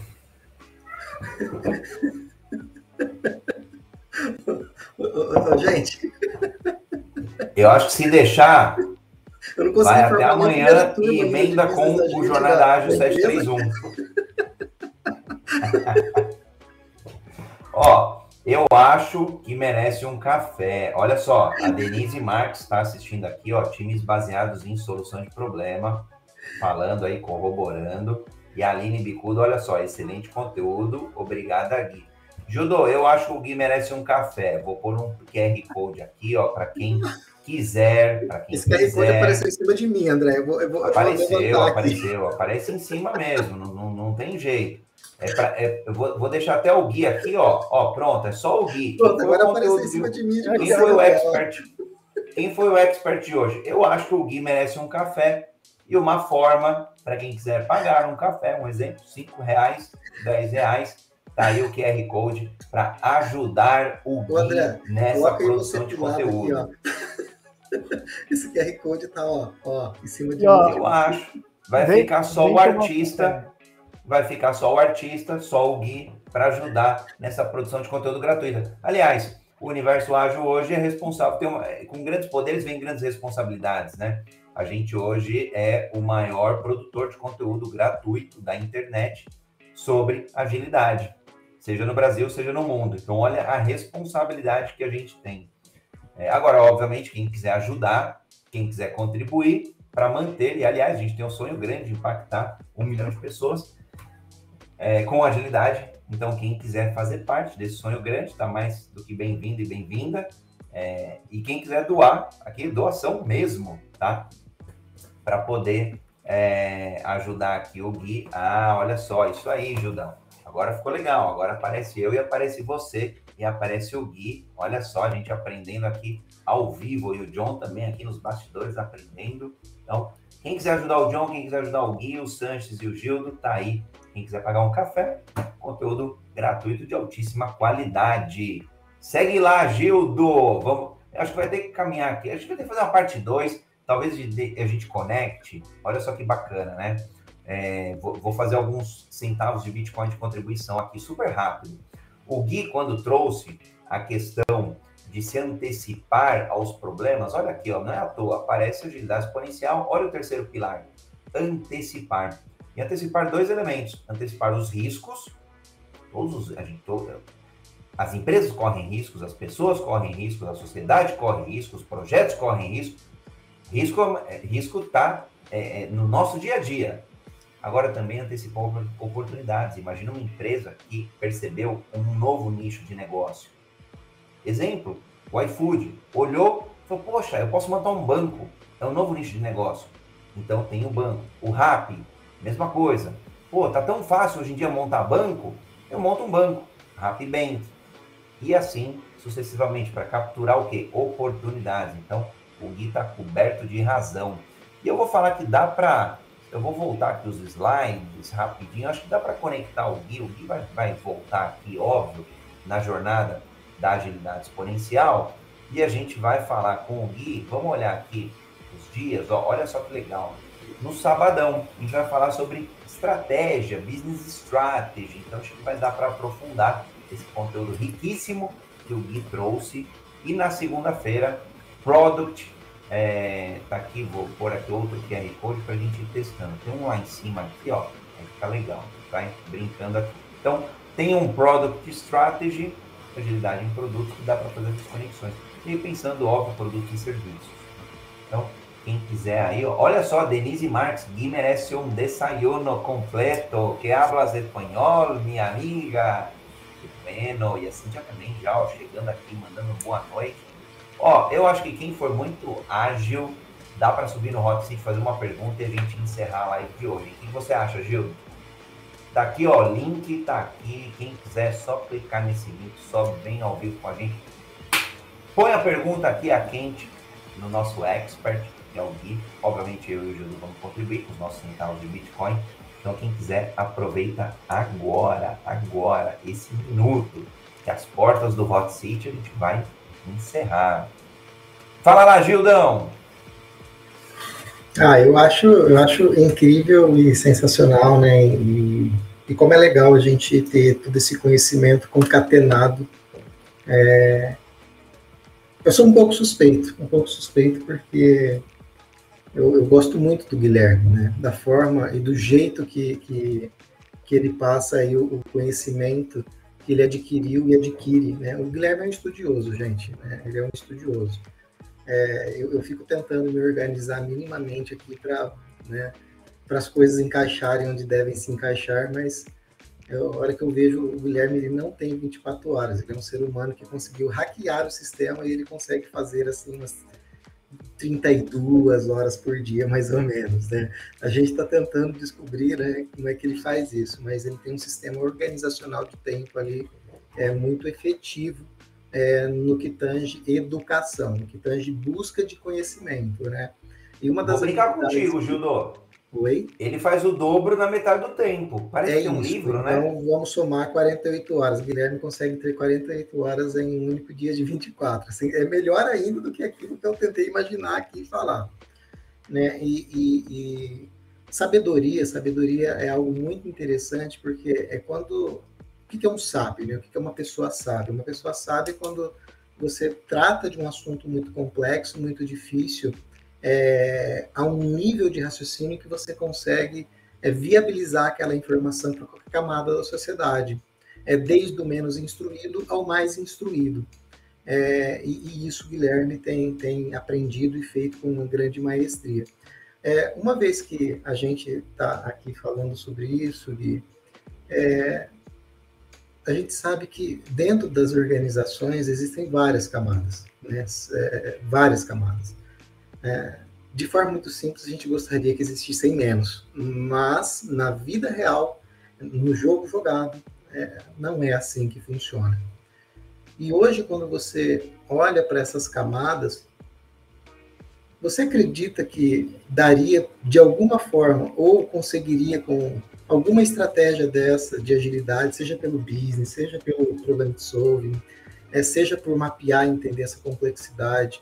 Gente. Eu acho que se deixar, vai até amanhã e emenda com o Jornada Ágil 731. Ó, eu acho que merece um café. Olha só, a Denise Marques está assistindo aqui, ó, times baseados em solução de problema, falando aí, corroborando. E a Aline Bicudo, olha só, excelente conteúdo. Obrigada, Gui. Judô, eu acho que o Gui merece um café. Vou pôr um QR Code aqui, ó, para quem quiser. Quem Esse QR Code apareceu em cima de mim, André. Eu vou, eu vou, apareceu, eu apareceu, aparece em cima mesmo, não, não, não tem jeito. É pra, é, eu vou, vou, deixar até o Gui aqui, ó. Ó, pronto, é só o Gui. Pronto, agora apareceu em cima de mim. De quem foi o expert? Quem foi o expert de hoje? Eu acho que o Gui merece um café e uma forma para quem quiser pagar um café, um exemplo, cinco reais, dez reais Tá aí o QR Code para ajudar o Gui André, nessa produção de conteúdo. Aqui, Esse QR Code tá ó, ó, em cima de ó, Eu acho. Vai vem, ficar só o artista, vai ficar só o artista, só o Gui para ajudar nessa produção de conteúdo gratuita. Aliás, o universo ágil hoje é responsável, tem uma, com grandes poderes vem grandes responsabilidades, né? A gente hoje é o maior produtor de conteúdo gratuito da internet sobre agilidade seja no Brasil, seja no mundo. Então, olha a responsabilidade que a gente tem. É, agora, obviamente, quem quiser ajudar, quem quiser contribuir para manter, e aliás, a gente tem um sonho grande de impactar um milhão de pessoas é, com agilidade. Então, quem quiser fazer parte desse sonho grande, está mais do que bem-vindo e bem-vinda. É, e quem quiser doar, aqui, doação mesmo, tá? Para poder é, ajudar aqui o Gui. Ah, olha só, isso aí, Judão. Agora ficou legal. Agora aparece eu e aparece você e aparece o Gui. Olha só, a gente aprendendo aqui ao vivo e o John também aqui nos bastidores aprendendo. Então, quem quiser ajudar o John, quem quiser ajudar o Gui, o Sanches e o Gildo, tá aí. Quem quiser pagar um café, conteúdo gratuito de altíssima qualidade. Segue lá, Gildo. Vamos, acho que vai ter que caminhar aqui. Acho que vai ter que fazer uma parte 2. Talvez a gente conecte. Olha só que bacana, né? É, vou, vou, fazer alguns centavos de Bitcoin de contribuição aqui super rápido. O Gui, quando trouxe a questão de se antecipar aos problemas, olha aqui, ó, não é à toa, aparece agilidade exponencial, olha o terceiro pilar, antecipar. E antecipar dois elementos, antecipar os riscos, todos os, a gente, as empresas correm riscos, as pessoas correm riscos, a sociedade corre riscos, os projetos correm riscos. Risco, é, risco está é, é, no nosso dia a dia. Agora também antecipou oportunidades. Imagina uma empresa que percebeu um novo nicho de negócio. Exemplo, o iFood olhou e falou, poxa, eu posso montar um banco. É um novo nicho de negócio. Então tem o banco. O Rappi, mesma coisa. Pô, tá tão fácil hoje em dia montar banco, eu monto um banco. Rappi Bank. E assim sucessivamente, para capturar o quê? Oportunidades. Então, O Gui está coberto de razão. E eu vou falar que dá para. Eu vou voltar aqui os slides rapidinho. Acho que dá para conectar o Gui. O Gui vai, vai voltar aqui, óbvio, na jornada da agilidade exponencial. E a gente vai falar com o Gui. Vamos olhar aqui os dias. Ó, olha só que legal. No sabadão, a gente vai falar sobre estratégia, business strategy. Então, acho que vai dar para aprofundar esse conteúdo riquíssimo que o Gui trouxe. E na segunda-feira, Product. É, tá aqui, vou pôr aqui outro QR Code para a gente ir testando. Tem um lá em cima aqui, ó. Vai ficar legal, tá? Brincando aqui. Então, tem um Product Strategy, agilidade em produtos, que dá para fazer as conexões. E pensando, óbvio, produtos e serviços. Então, quem quiser aí, olha só, Denise Marques, Gui merece um desayuno completo, que hablas espanhol, minha amiga. Bueno, e assim já também, já ó, chegando aqui, mandando boa noite. Ó, eu acho que quem for muito ágil, dá para subir no Hot Seat, fazer uma pergunta e a gente encerrar a live de hoje. O que você acha, Gil? Tá aqui, ó, link tá aqui. Quem quiser, só clicar nesse link, sobe bem ao vivo com a gente. Põe a pergunta aqui a quente no nosso expert que é o Gui. Obviamente eu e o Júlio vamos contribuir com os nossos centavos de Bitcoin. Então quem quiser, aproveita agora, agora, esse minuto, que as portas do Hot City a gente vai encerrar. Fala lá, Gildão! Ah, eu acho, eu acho incrível e sensacional, né? E, e como é legal a gente ter todo esse conhecimento concatenado. É... Eu sou um pouco suspeito, um pouco suspeito porque eu, eu, gosto muito do Guilherme, né? Da forma e do jeito que, que, que ele passa aí o, o, conhecimento que ele adquiriu e adquire, né? O Guilherme é um estudioso, gente, né? Ele é um estudioso. É, eu, eu, fico tentando me organizar minimamente aqui para né, as coisas encaixarem onde devem se encaixar, mas eu, a hora que eu vejo o Guilherme, ele não tem 24 horas, ele é um ser humano que conseguiu hackear o sistema e ele consegue fazer assim umas 32 horas por dia, mais ou menos, né? A gente está tentando descobrir né, como é que ele faz isso, mas ele tem um sistema organizacional de tempo ali é, muito efetivo é, no que tange educação, no que tange busca de conhecimento, né? E uma das Vou brincar contigo, Gildo. Oi? Ele faz o dobro na metade do tempo. Parece é que é um isso. livro, né? Então vamos somar 48 horas. Guilherme consegue ter 48 horas em um único dia de 24. Assim, é melhor ainda do que aquilo que eu tentei imaginar aqui e falar. Né? E, e, e sabedoria, sabedoria é algo muito interessante porque é quando o que é um sábio, né? O que é uma pessoa sábia? Uma pessoa sábia é quando você trata de um assunto muito complexo, muito difícil, é, a um nível de raciocínio que você consegue é, viabilizar aquela informação para qualquer camada da sociedade, é, desde o menos instruído ao mais instruído. É, e, e, isso Guilherme tem, tem aprendido e feito com uma grande maestria. É, uma vez que a gente está aqui falando sobre isso, de, é, a gente sabe que dentro das organizações existem várias camadas, né? É, várias camadas. É, de forma muito simples, a gente gostaria que existissem menos, mas na vida real, no jogo jogado, é, não é assim que funciona. E hoje, quando você olha para essas camadas, você acredita que daria de alguma forma ou conseguiria com alguma estratégia dessa de agilidade, seja pelo business, seja pelo problem solving, é, seja por mapear e entender essa complexidade,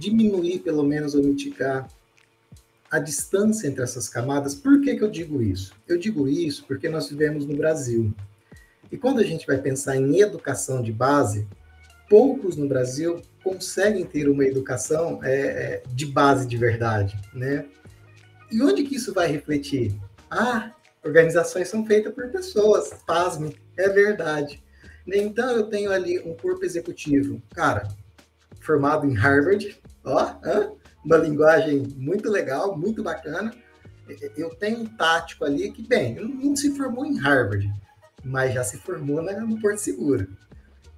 diminuir, pelo menos, ou mitigar a distância entre essas camadas. Por que, que eu digo isso? Eu digo isso porque nós vivemos no Brasil. E quando a gente vai pensar em educação de base, poucos no Brasil conseguem ter uma educação é, é de base de verdade, né? E onde que isso vai refletir? Ah, organizações são feitas por pessoas, pasme, é verdade. Então eu tenho ali um corpo executivo, cara, formado em Harvard, ó, uma linguagem muito legal, muito bacana. Eu tenho um tático ali que, bem, não se formou em Harvard, mas já se formou né, no Porto Seguro.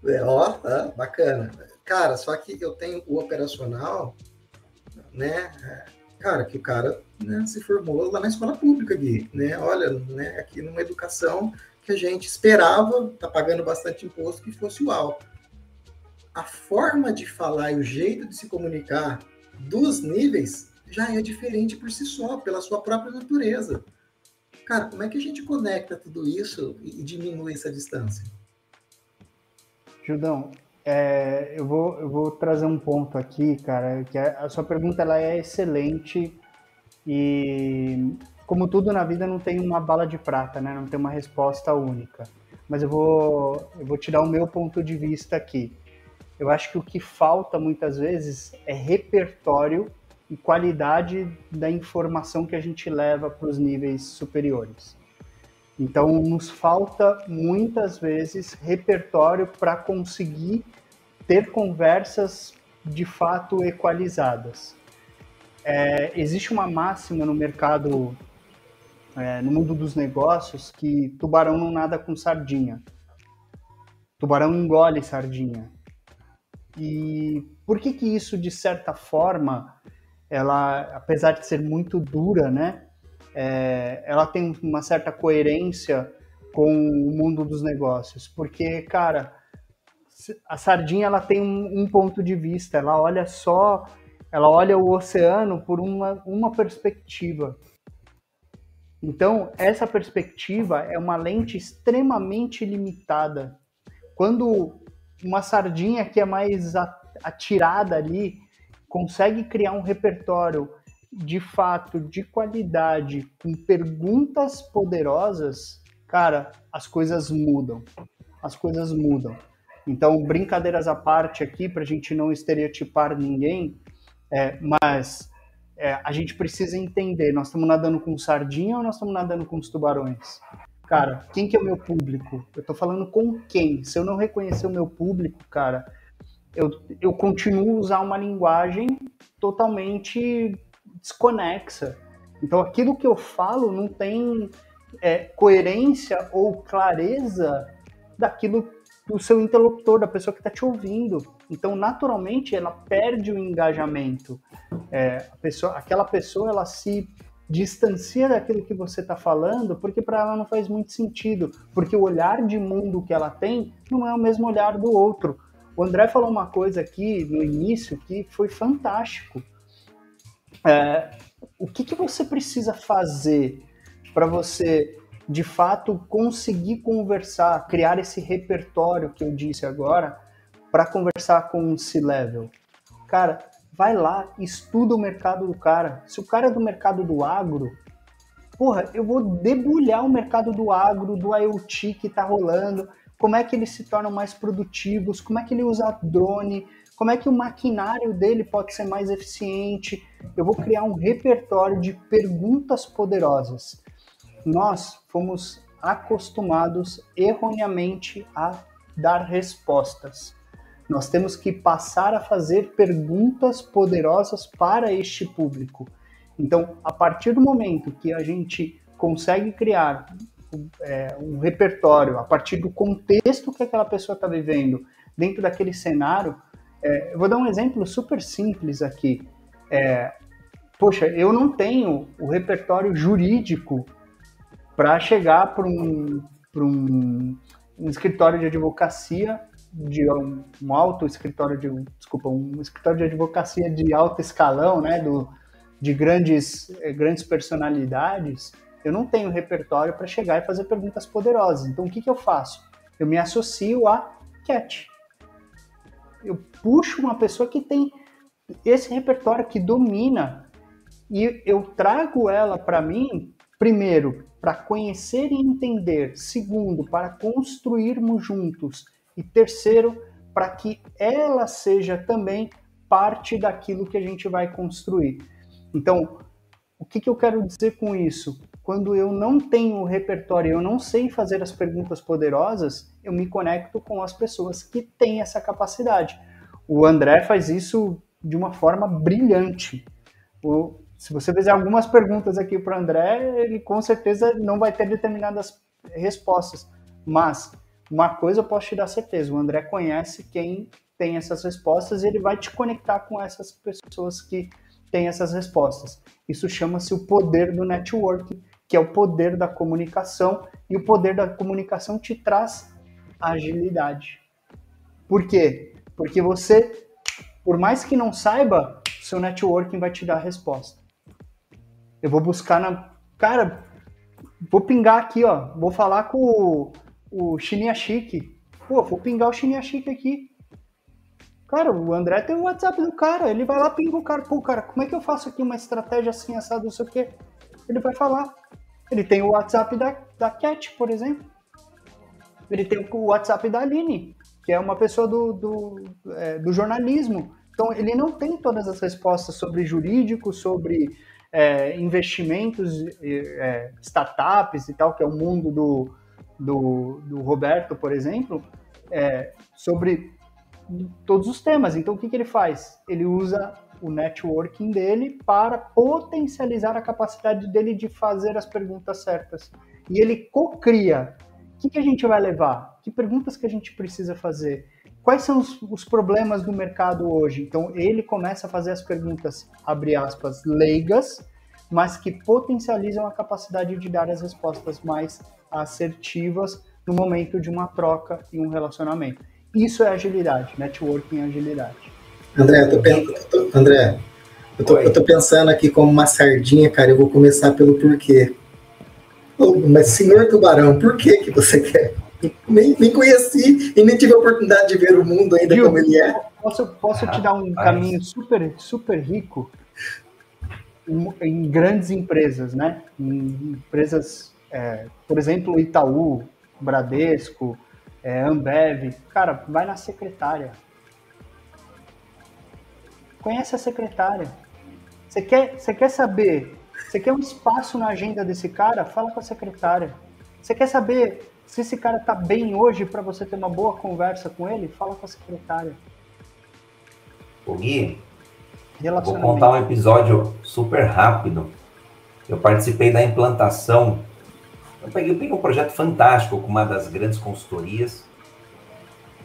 É, ó, bacana. Cara, só que eu tenho o operacional, né? Cara, que o cara né, se formou lá na escola pública aqui, né? Olha, né, aqui numa educação que a gente esperava, tá pagando bastante imposto, que fosse o alto a forma de falar e o jeito de se comunicar dos níveis já é diferente por si só, pela sua própria natureza. Cara, como é que a gente conecta tudo isso e diminui essa distância? Judão, é, eu, vou, eu vou trazer um ponto aqui, cara, que a, a sua pergunta ela é excelente e, como tudo na vida, não tem uma bala de prata, né? Não tem uma resposta única. Mas eu vou, eu vou te dar o meu ponto de vista aqui. Eu acho que o que falta muitas vezes é repertório e qualidade da informação que a gente leva para os níveis superiores. Então, nos falta muitas vezes repertório para conseguir ter conversas de fato equalizadas. É, existe uma máxima no mercado, é, no mundo dos negócios, que tubarão não nada com sardinha. Tubarão engole sardinha. E por que que isso, de certa forma, ela, apesar de ser muito dura, né, é, ela tem uma certa coerência com o mundo dos negócios, porque, cara, a sardinha ela tem um, um, ponto de vista, ela olha só, ela olha o oceano por uma, uma perspectiva. Então, essa perspectiva é uma lente extremamente limitada. Quando uma sardinha que é mais atirada ali consegue criar um repertório de fato, de qualidade, com perguntas poderosas, cara, as coisas mudam. As coisas mudam. Então, brincadeiras à parte aqui, para a gente não estereotipar ninguém, é, mas é, a gente precisa entender, nós estamos nadando com sardinha ou nós estamos nadando com os tubarões? Cara, quem que é o meu público? Eu estou falando com quem? Se eu não reconhecer o meu público, cara, eu, eu continuo a usar uma linguagem totalmente desconexa. Então, aquilo que eu falo não tem é, coerência ou clareza daquilo do seu interlocutor, da pessoa que está te ouvindo. Então, naturalmente, ela perde o engajamento. É, pessoa, aquela pessoa, ela se distancia daquilo que você está falando, porque para ela não faz muito sentido, porque o olhar de mundo que ela tem não é o mesmo olhar do outro. O André falou uma coisa aqui no início que foi fantástico. É, o que, que você precisa fazer para você, de fato, conseguir conversar, criar esse repertório que eu disse agora, para conversar com um C-level? Cara, vai lá, estuda o mercado do cara. Se o cara é do mercado do agro, porra, eu vou debulhar o mercado do agro, do IoT que está rolando, como é que eles se tornam mais produtivos, como é que ele usa drone, como é que o maquinário dele pode ser mais eficiente. Eu vou criar um repertório de perguntas poderosas. Nós fomos acostumados erroneamente a dar respostas. Nós temos que passar a fazer perguntas poderosas para este público. Então, a partir do momento que a gente consegue criar é, um repertório, a partir do contexto que aquela pessoa está vivendo, dentro daquele cenário, é, eu vou dar um exemplo super simples aqui. É, poxa, eu não tenho o repertório jurídico para chegar para um, um, um, escritório de advocacia, de um, um, alto escritório de, desculpa, um escritório de advocacia de alto escalão, né, do, de grandes, é, grandes personalidades, eu não tenho repertório para chegar e fazer perguntas poderosas. Então, o que, que eu faço? Eu me associo a Cat eu puxo uma pessoa que tem esse repertório que domina e eu trago ela para mim, primeiro, para conhecer e entender, segundo, para construirmos juntos e terceiro, para que ela seja também parte daquilo que a gente vai construir. Então, o que, que eu quero dizer com isso? Quando eu não tenho o repertório, eu não sei fazer as perguntas poderosas, eu me conecto com as pessoas que têm essa capacidade. O André faz isso de uma forma brilhante. O, se você fizer algumas perguntas aqui para o André, ele com certeza não vai ter determinadas respostas. Mas uma coisa eu posso te dar certeza: o André conhece quem tem essas respostas e ele vai te conectar com essas pessoas que têm essas respostas. Isso chama-se o poder do networking, que é o poder da comunicação, e o poder da comunicação te traz agilidade. Por quê? Porque você, por mais que não saiba, seu networking vai te dar a resposta. Eu vou buscar na. Cara, vou pingar aqui, ó. Vou falar com o, o Chininha Chique. Pô, vou pingar o Chininha Chique aqui. Cara, o André tem o WhatsApp do cara. Ele vai lá, pinga o cara. Pô, cara, como é que eu faço aqui uma estratégia assim, assado, não sei o quê? Ele vai falar. Ele tem o WhatsApp da, da Cat, por exemplo. Ele tem o WhatsApp da Aline, que é uma pessoa do, do, é, do jornalismo. Então, ele não tem todas as respostas sobre jurídico, sobre é, investimentos, é, startups e tal, que é o mundo do, do, do Roberto, por exemplo, é, sobre todos os temas. Então, o que, que ele faz? Ele usa o networking dele para potencializar a capacidade dele de fazer as perguntas certas. E ele co-cria. O que, que a gente vai levar? Que perguntas que a gente precisa fazer? Quais são os, os, problemas do mercado hoje? Então, ele começa a fazer as perguntas, abre aspas, leigas, mas que potencializam a capacidade de dar as respostas mais assertivas no momento de uma troca e um relacionamento. Isso é agilidade, networking é agilidade. André, eu tô, tô, André, eu tô, eu tô, pensando aqui como uma sardinha, cara, eu vou começar pelo porquê. Oh, mas, senhor Tubarão, por que que você quer? Nem, nem conheci e nem tive a oportunidade de ver o mundo ainda Gil, como ele é. Posso, posso te dar um caminho super, super rico em, grandes empresas, né? Em empresas, é, por exemplo, Itaú, Bradesco, é, Ambev. Cara, vai na secretária. Conhece a secretária. Você quer, você quer saber, você quer um espaço na agenda desse cara? Fala com a secretária. Você quer saber se esse cara tá bem hoje para você ter uma boa conversa com ele? Fala com a secretária. O Gui, vou contar um episódio super rápido. Eu participei da implantação eu peguei, peguei um projeto fantástico com uma das grandes consultorias,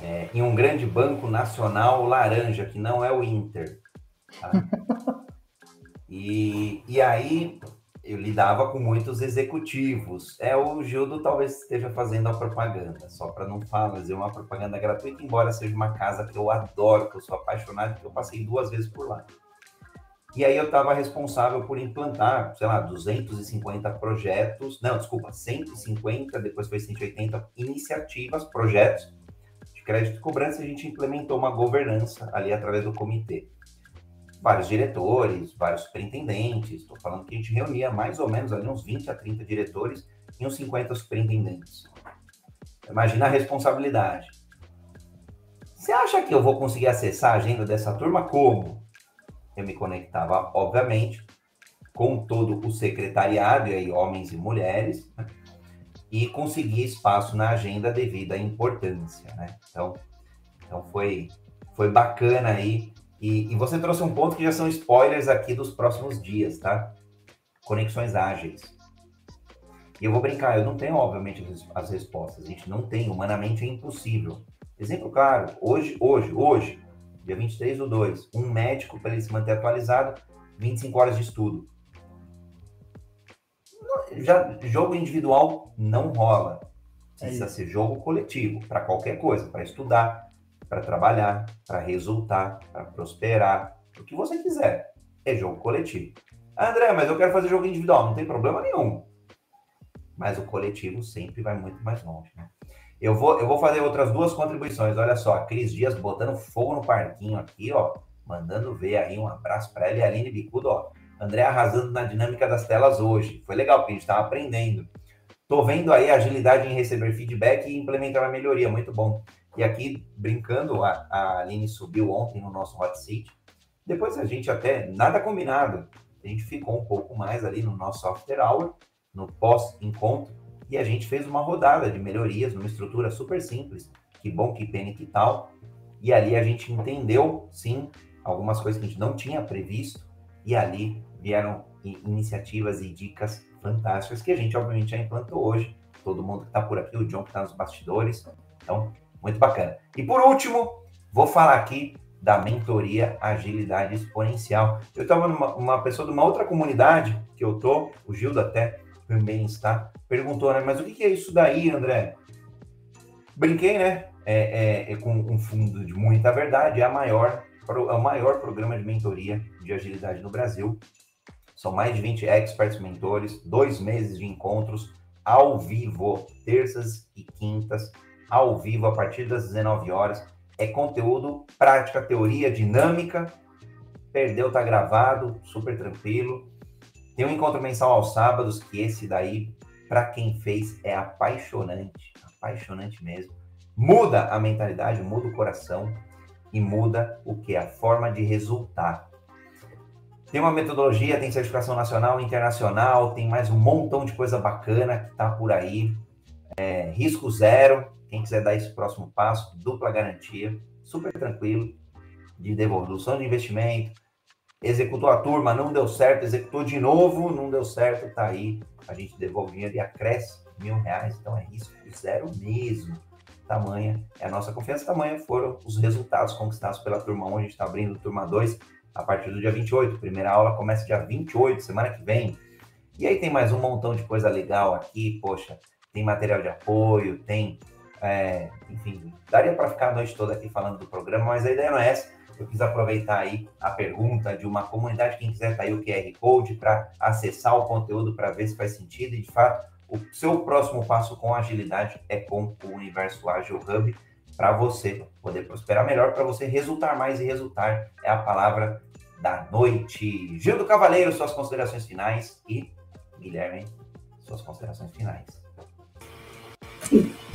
é, em um grande banco nacional laranja, que não é o Inter. Tá? E, e aí eu lidava com muitos executivos. É o Gildo talvez esteja fazendo a propaganda, só para não fazer uma propaganda gratuita, embora seja uma casa que eu adoro, que eu sou apaixonado, que eu passei duas vezes por lá. E aí eu estava responsável por implantar, sei lá, 250 projetos, não, desculpa, 150, depois foi 180 iniciativas, projetos de crédito e cobrança. A gente implementou uma governança ali através do comitê. Vários diretores, vários superintendentes, estou falando que a gente reunia mais ou menos ali uns 20 a 30 diretores e uns 50 superintendentes. Imagina a responsabilidade. Você acha que eu vou conseguir acessar a agenda dessa turma como? Eu me conectava, obviamente, com todo o secretariado, e aí homens e mulheres, né? e consegui espaço na agenda devido à importância, né? Então, então foi, foi bacana aí. E, e você trouxe um ponto que já são spoilers aqui dos próximos dias, tá? Conexões ágeis. E eu vou brincar, eu não tenho, obviamente, as respostas. A gente não tem, humanamente é impossível. Exemplo claro, hoje, hoje, hoje, dia 23 do 2, um médico para ele se manter atualizado, 25 horas de estudo. Já jogo individual não rola. Precisa é ser jogo coletivo para qualquer coisa, para estudar, para trabalhar, para resultar, para prosperar, o que você quiser. É jogo coletivo. André, mas eu quero fazer jogo individual, não tem problema nenhum. Mas o coletivo sempre vai muito mais longe, né? Eu vou, eu vou fazer outras duas contribuições. Olha só, Cris Dias botando fogo no parquinho aqui, ó. Mandando ver aí um abraço para ela e a Aline Bicudo, ó. André arrasando na dinâmica das telas hoje. Foi legal, porque a gente estava aprendendo. Tô vendo aí a agilidade em receber feedback e implementar uma melhoria, muito bom. E aqui, brincando, a, a Aline subiu ontem no nosso hot seat. Depois a gente até, nada combinado, a gente ficou um pouco mais ali no nosso after hour, no pós-encontro, e a gente fez uma rodada de melhorias numa estrutura super simples, que bom, que pena e que tal. E ali a gente entendeu, sim, algumas coisas que a gente não tinha previsto, e ali vieram iniciativas e dicas fantásticas que a gente, obviamente, já implantou hoje. Todo mundo que está por aqui, o John que está nos bastidores. Então, muito bacana. E por último, vou falar aqui da mentoria Agilidade Exponencial. Eu estava numa uma pessoa de uma outra comunidade que eu tô, o Gildo até também está, perguntou, né? Mas o que é isso daí, André? Brinquei, né? É, é, é com um fundo de muita verdade, é a maior é o maior programa de mentoria de agilidade no Brasil. São mais de 20 experts mentores, dois meses de encontros ao vivo, terças e quintas, ao vivo, a partir das 19 horas. É conteúdo, prática, teoria, dinâmica. Perdeu, tá gravado, super tranquilo. Tem um encontro mensal aos sábados, que esse daí, para quem fez, é apaixonante. Apaixonante mesmo. Muda a mentalidade, muda o coração e muda o que? A forma de resultar. Tem uma metodologia, tem certificação nacional, internacional, tem mais um montão de coisa bacana que tá por aí. É, risco zero, quem quiser dar esse próximo passo, dupla garantia, super tranquilo, de devolução de investimento. Executou a turma, não deu certo, executou de novo, não deu certo, tá aí. A gente devolve dinheiro e acresce mil reais, então é risco zero mesmo. Tamanha é a nossa confiança, tamanha foram os resultados conquistados pela turma 1. A gente está abrindo turma 2 a partir do dia 28. Primeira aula começa dia 28, semana que vem. E aí tem mais um montão de coisa legal aqui, poxa, tem material de apoio, tem é, enfim, daria para ficar a noite toda aqui falando do programa, mas a ideia não é essa. Eu quis aproveitar aí a pergunta de uma comunidade, quem quiser tá aí o QR Code para acessar o conteúdo para ver se faz sentido e de fato o seu próximo passo com agilidade é com o Universo Ágil Hub para você poder prosperar melhor, para você resultar mais e resultar é a palavra da noite. Gil do Cavaleiro, suas considerações finais e Guilherme, suas considerações finais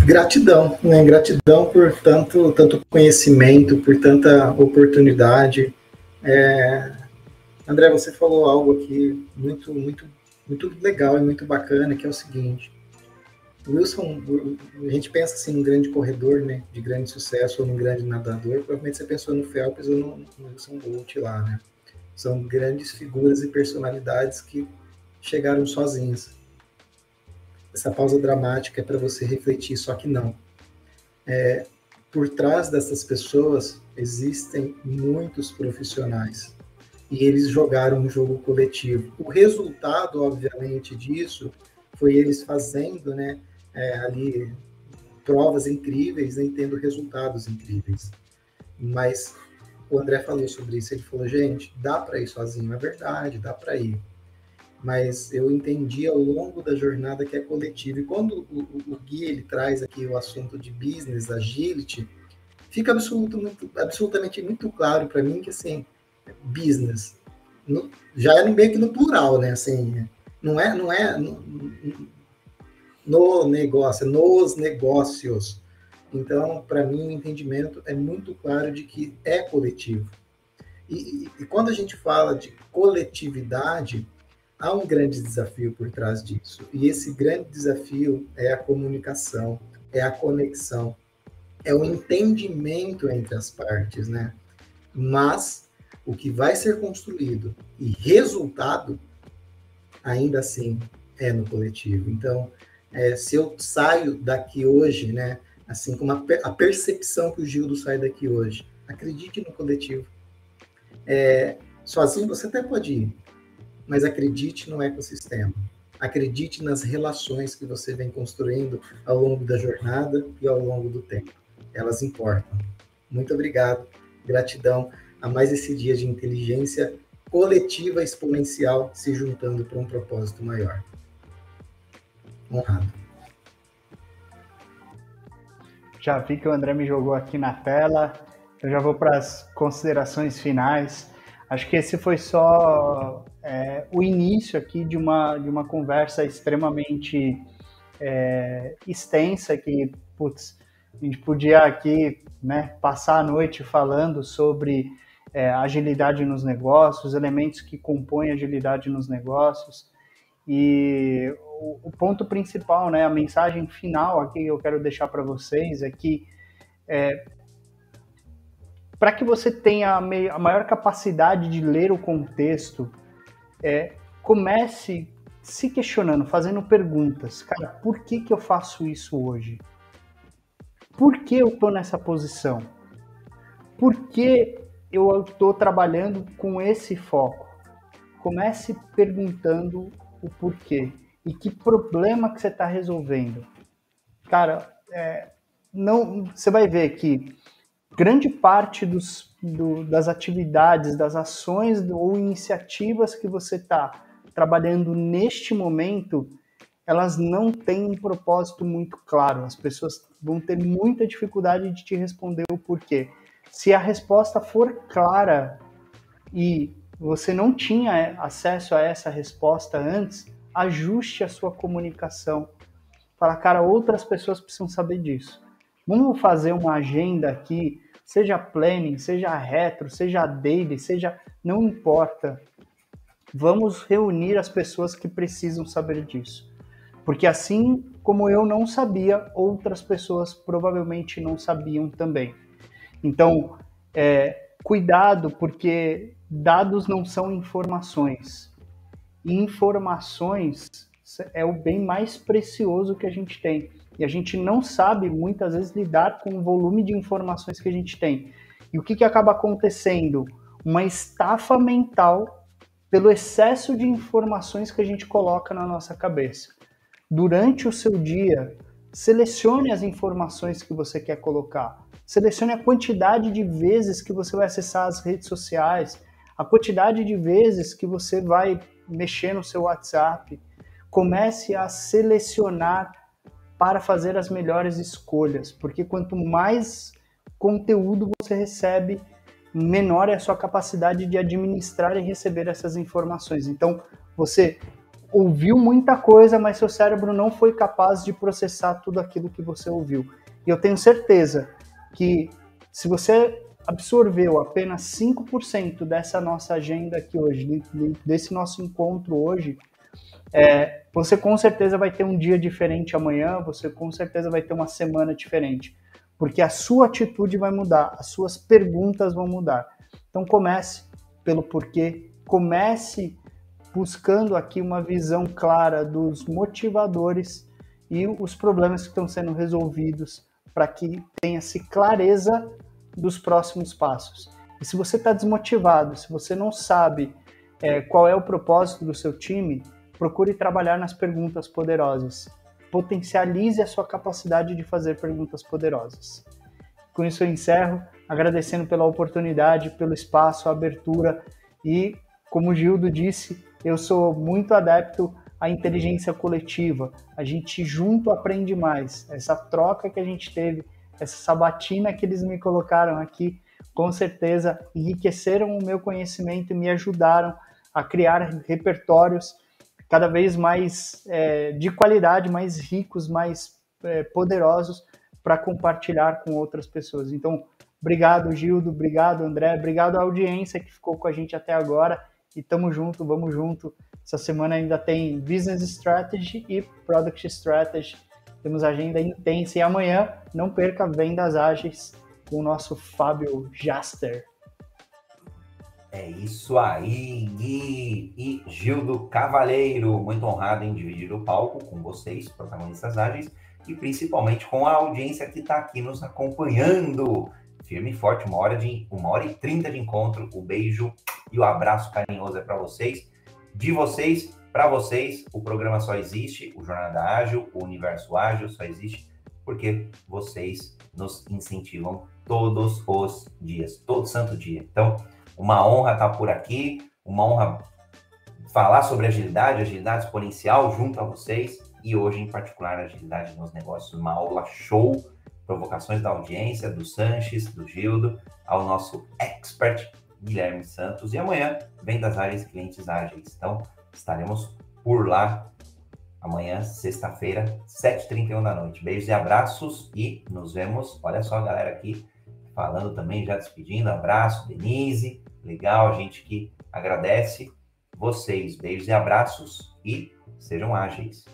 gratidão, né? Gratidão por tanto, tanto conhecimento, por tanta oportunidade. É... André, você falou algo aqui muito, muito, muito legal e muito bacana, que é o seguinte. Wilson, a gente pensa assim num grande corredor, né, de grande sucesso ou num grande nadador, provavelmente você pensou no Phelps ou no, no Wilson Bolt lá, né? São grandes figuras e personalidades que chegaram sozinhas essa pausa dramática é para você refletir, só que não. É, por trás dessas pessoas existem muitos profissionais e eles jogaram um jogo coletivo. O resultado, obviamente, disso foi eles fazendo, né, é, ali provas incríveis, nem tendo resultados incríveis. Mas o André falou sobre isso. Ele falou, gente, dá para ir sozinho, é verdade, dá para ir mas eu entendi ao longo da jornada que é coletivo. E quando o, o, o Gui ele traz aqui o assunto de business, agility, fica absoluto, muito, absolutamente muito claro para mim que assim, business no, já é meio que no plural, né? Assim, não é, não é no, no negócio, é nos negócios. Então, para mim, o entendimento é muito claro de que é coletivo. E, e, e quando a gente fala de coletividade, há um grande desafio por trás disso. E esse grande desafio é a comunicação, é a conexão, é o entendimento entre as partes, né? Mas o que vai ser construído e resultado, ainda assim, é no coletivo. Então, é, se eu saio daqui hoje, né, assim como a, a, percepção que o Gildo sai daqui hoje, acredite no coletivo. É, sozinho você até pode ir, mas acredite no ecossistema. Acredite nas relações que você vem construindo ao longo da jornada e ao longo do tempo. Elas importam. Muito obrigado. Gratidão a mais esse dia de inteligência coletiva exponencial se juntando para um propósito maior. Honrado. Já vi que o André me jogou aqui na tela. Eu já vou para as considerações finais. Acho que esse foi só é, o início aqui de uma, de uma conversa extremamente é, extensa que, putz, a gente podia aqui né, passar a noite falando sobre é, agilidade nos negócios, elementos que compõem agilidade nos negócios. E o, o ponto principal, né, a mensagem final aqui que eu quero deixar para vocês é que é, para que você tenha a, maior capacidade de ler o contexto, é, comece se questionando, fazendo perguntas. Cara, por que, que eu faço isso hoje? Por que eu estou nessa posição? Por que eu estou trabalhando com esse foco? Comece perguntando o porquê e que problema que você está resolvendo. Cara, é, não, você vai ver que grande parte dos do, das atividades, das ações ou iniciativas que você está trabalhando neste momento, elas não têm um propósito muito claro. As pessoas vão ter muita dificuldade de te responder o porquê. Se a resposta for clara e você não tinha acesso a essa resposta antes, ajuste a sua comunicação. Fala, cara, outras pessoas precisam saber disso. Vamos fazer uma agenda aqui, seja planning, seja retro, seja daily, seja. Não importa. Vamos reunir as pessoas que precisam saber disso. Porque assim como eu não sabia, outras pessoas provavelmente não sabiam também. Então, é, cuidado, porque dados não são informações. Informações é o bem mais precioso que a gente tem. E a gente não sabe, muitas vezes, lidar com o volume de informações que a gente tem. E o que, que acaba acontecendo? Uma estafa mental pelo excesso de informações que a gente coloca na nossa cabeça. Durante o seu dia, selecione as informações que você quer colocar. Selecione a quantidade de vezes que você vai acessar as redes sociais, a quantidade de vezes que você vai mexer no seu WhatsApp. Comece a selecionar para fazer as melhores escolhas, porque quanto mais conteúdo você recebe, menor é a sua capacidade de administrar e receber essas informações. Então, você ouviu muita coisa, mas seu cérebro não foi capaz de processar tudo aquilo que você ouviu. E eu tenho certeza que se você absorveu apenas 5% dessa nossa agenda aqui hoje, desse nosso encontro hoje, é, você com certeza vai ter um dia diferente amanhã, você com certeza vai ter uma semana diferente, porque a sua atitude vai mudar, as suas perguntas vão mudar. Então comece pelo porquê, comece buscando aqui uma visão clara dos motivadores e os problemas que estão sendo resolvidos para que tenha-se clareza dos próximos passos. E se você está desmotivado, se você não sabe é, qual é o propósito do seu time, procure trabalhar nas perguntas poderosas. Potencialize a sua capacidade de fazer perguntas poderosas. Com isso eu encerro, agradecendo pela oportunidade, pelo espaço, a abertura e, como o Gildo disse, eu sou muito adepto à inteligência coletiva. A gente junto aprende mais. Essa troca que a gente teve, essa sabatina que eles me colocaram aqui, com certeza enriqueceram o meu conhecimento e me ajudaram a criar repertórios cada vez mais é, de qualidade, mais ricos, mais é, poderosos para compartilhar com outras pessoas. Então, obrigado, Gildo, obrigado, André, obrigado à audiência que ficou com a gente até agora e tamo junto, vamos junto. Essa semana ainda tem Business Strategy e Product Strategy. Temos agenda intensa e amanhã não perca Vendas Ágeis com o nosso Fábio Jaster. É isso aí, Gui e Gildo Cavaleiro. Muito honrado em dividir o palco com vocês, protagonistas ágeis, e principalmente com a audiência que está aqui nos acompanhando. Firme e forte, uma hora, de, uma hora e trinta de encontro. O beijo e o abraço carinhoso é para vocês. De vocês, para vocês, o programa só existe, o Jornada Ágil, o Universo Ágil só existe porque vocês nos incentivam todos os dias, todo santo dia. Então, uma honra estar por aqui, uma honra falar sobre agilidade, agilidade exponencial junto a vocês e hoje, em particular, agilidade nos negócios, uma aula show, provocações da audiência, do Sanches, do Gildo, ao nosso expert Guilherme Santos. E amanhã, vem das áreas clientes ágeis. Então, estaremos por lá amanhã, sexta-feira, 7h31 da noite. Beijos e abraços e nos vemos. Olha só a galera aqui falando também, já despedindo. Abraço, Denise. Legal, a gente que agradece vocês. Beijos e abraços e sejam ágeis.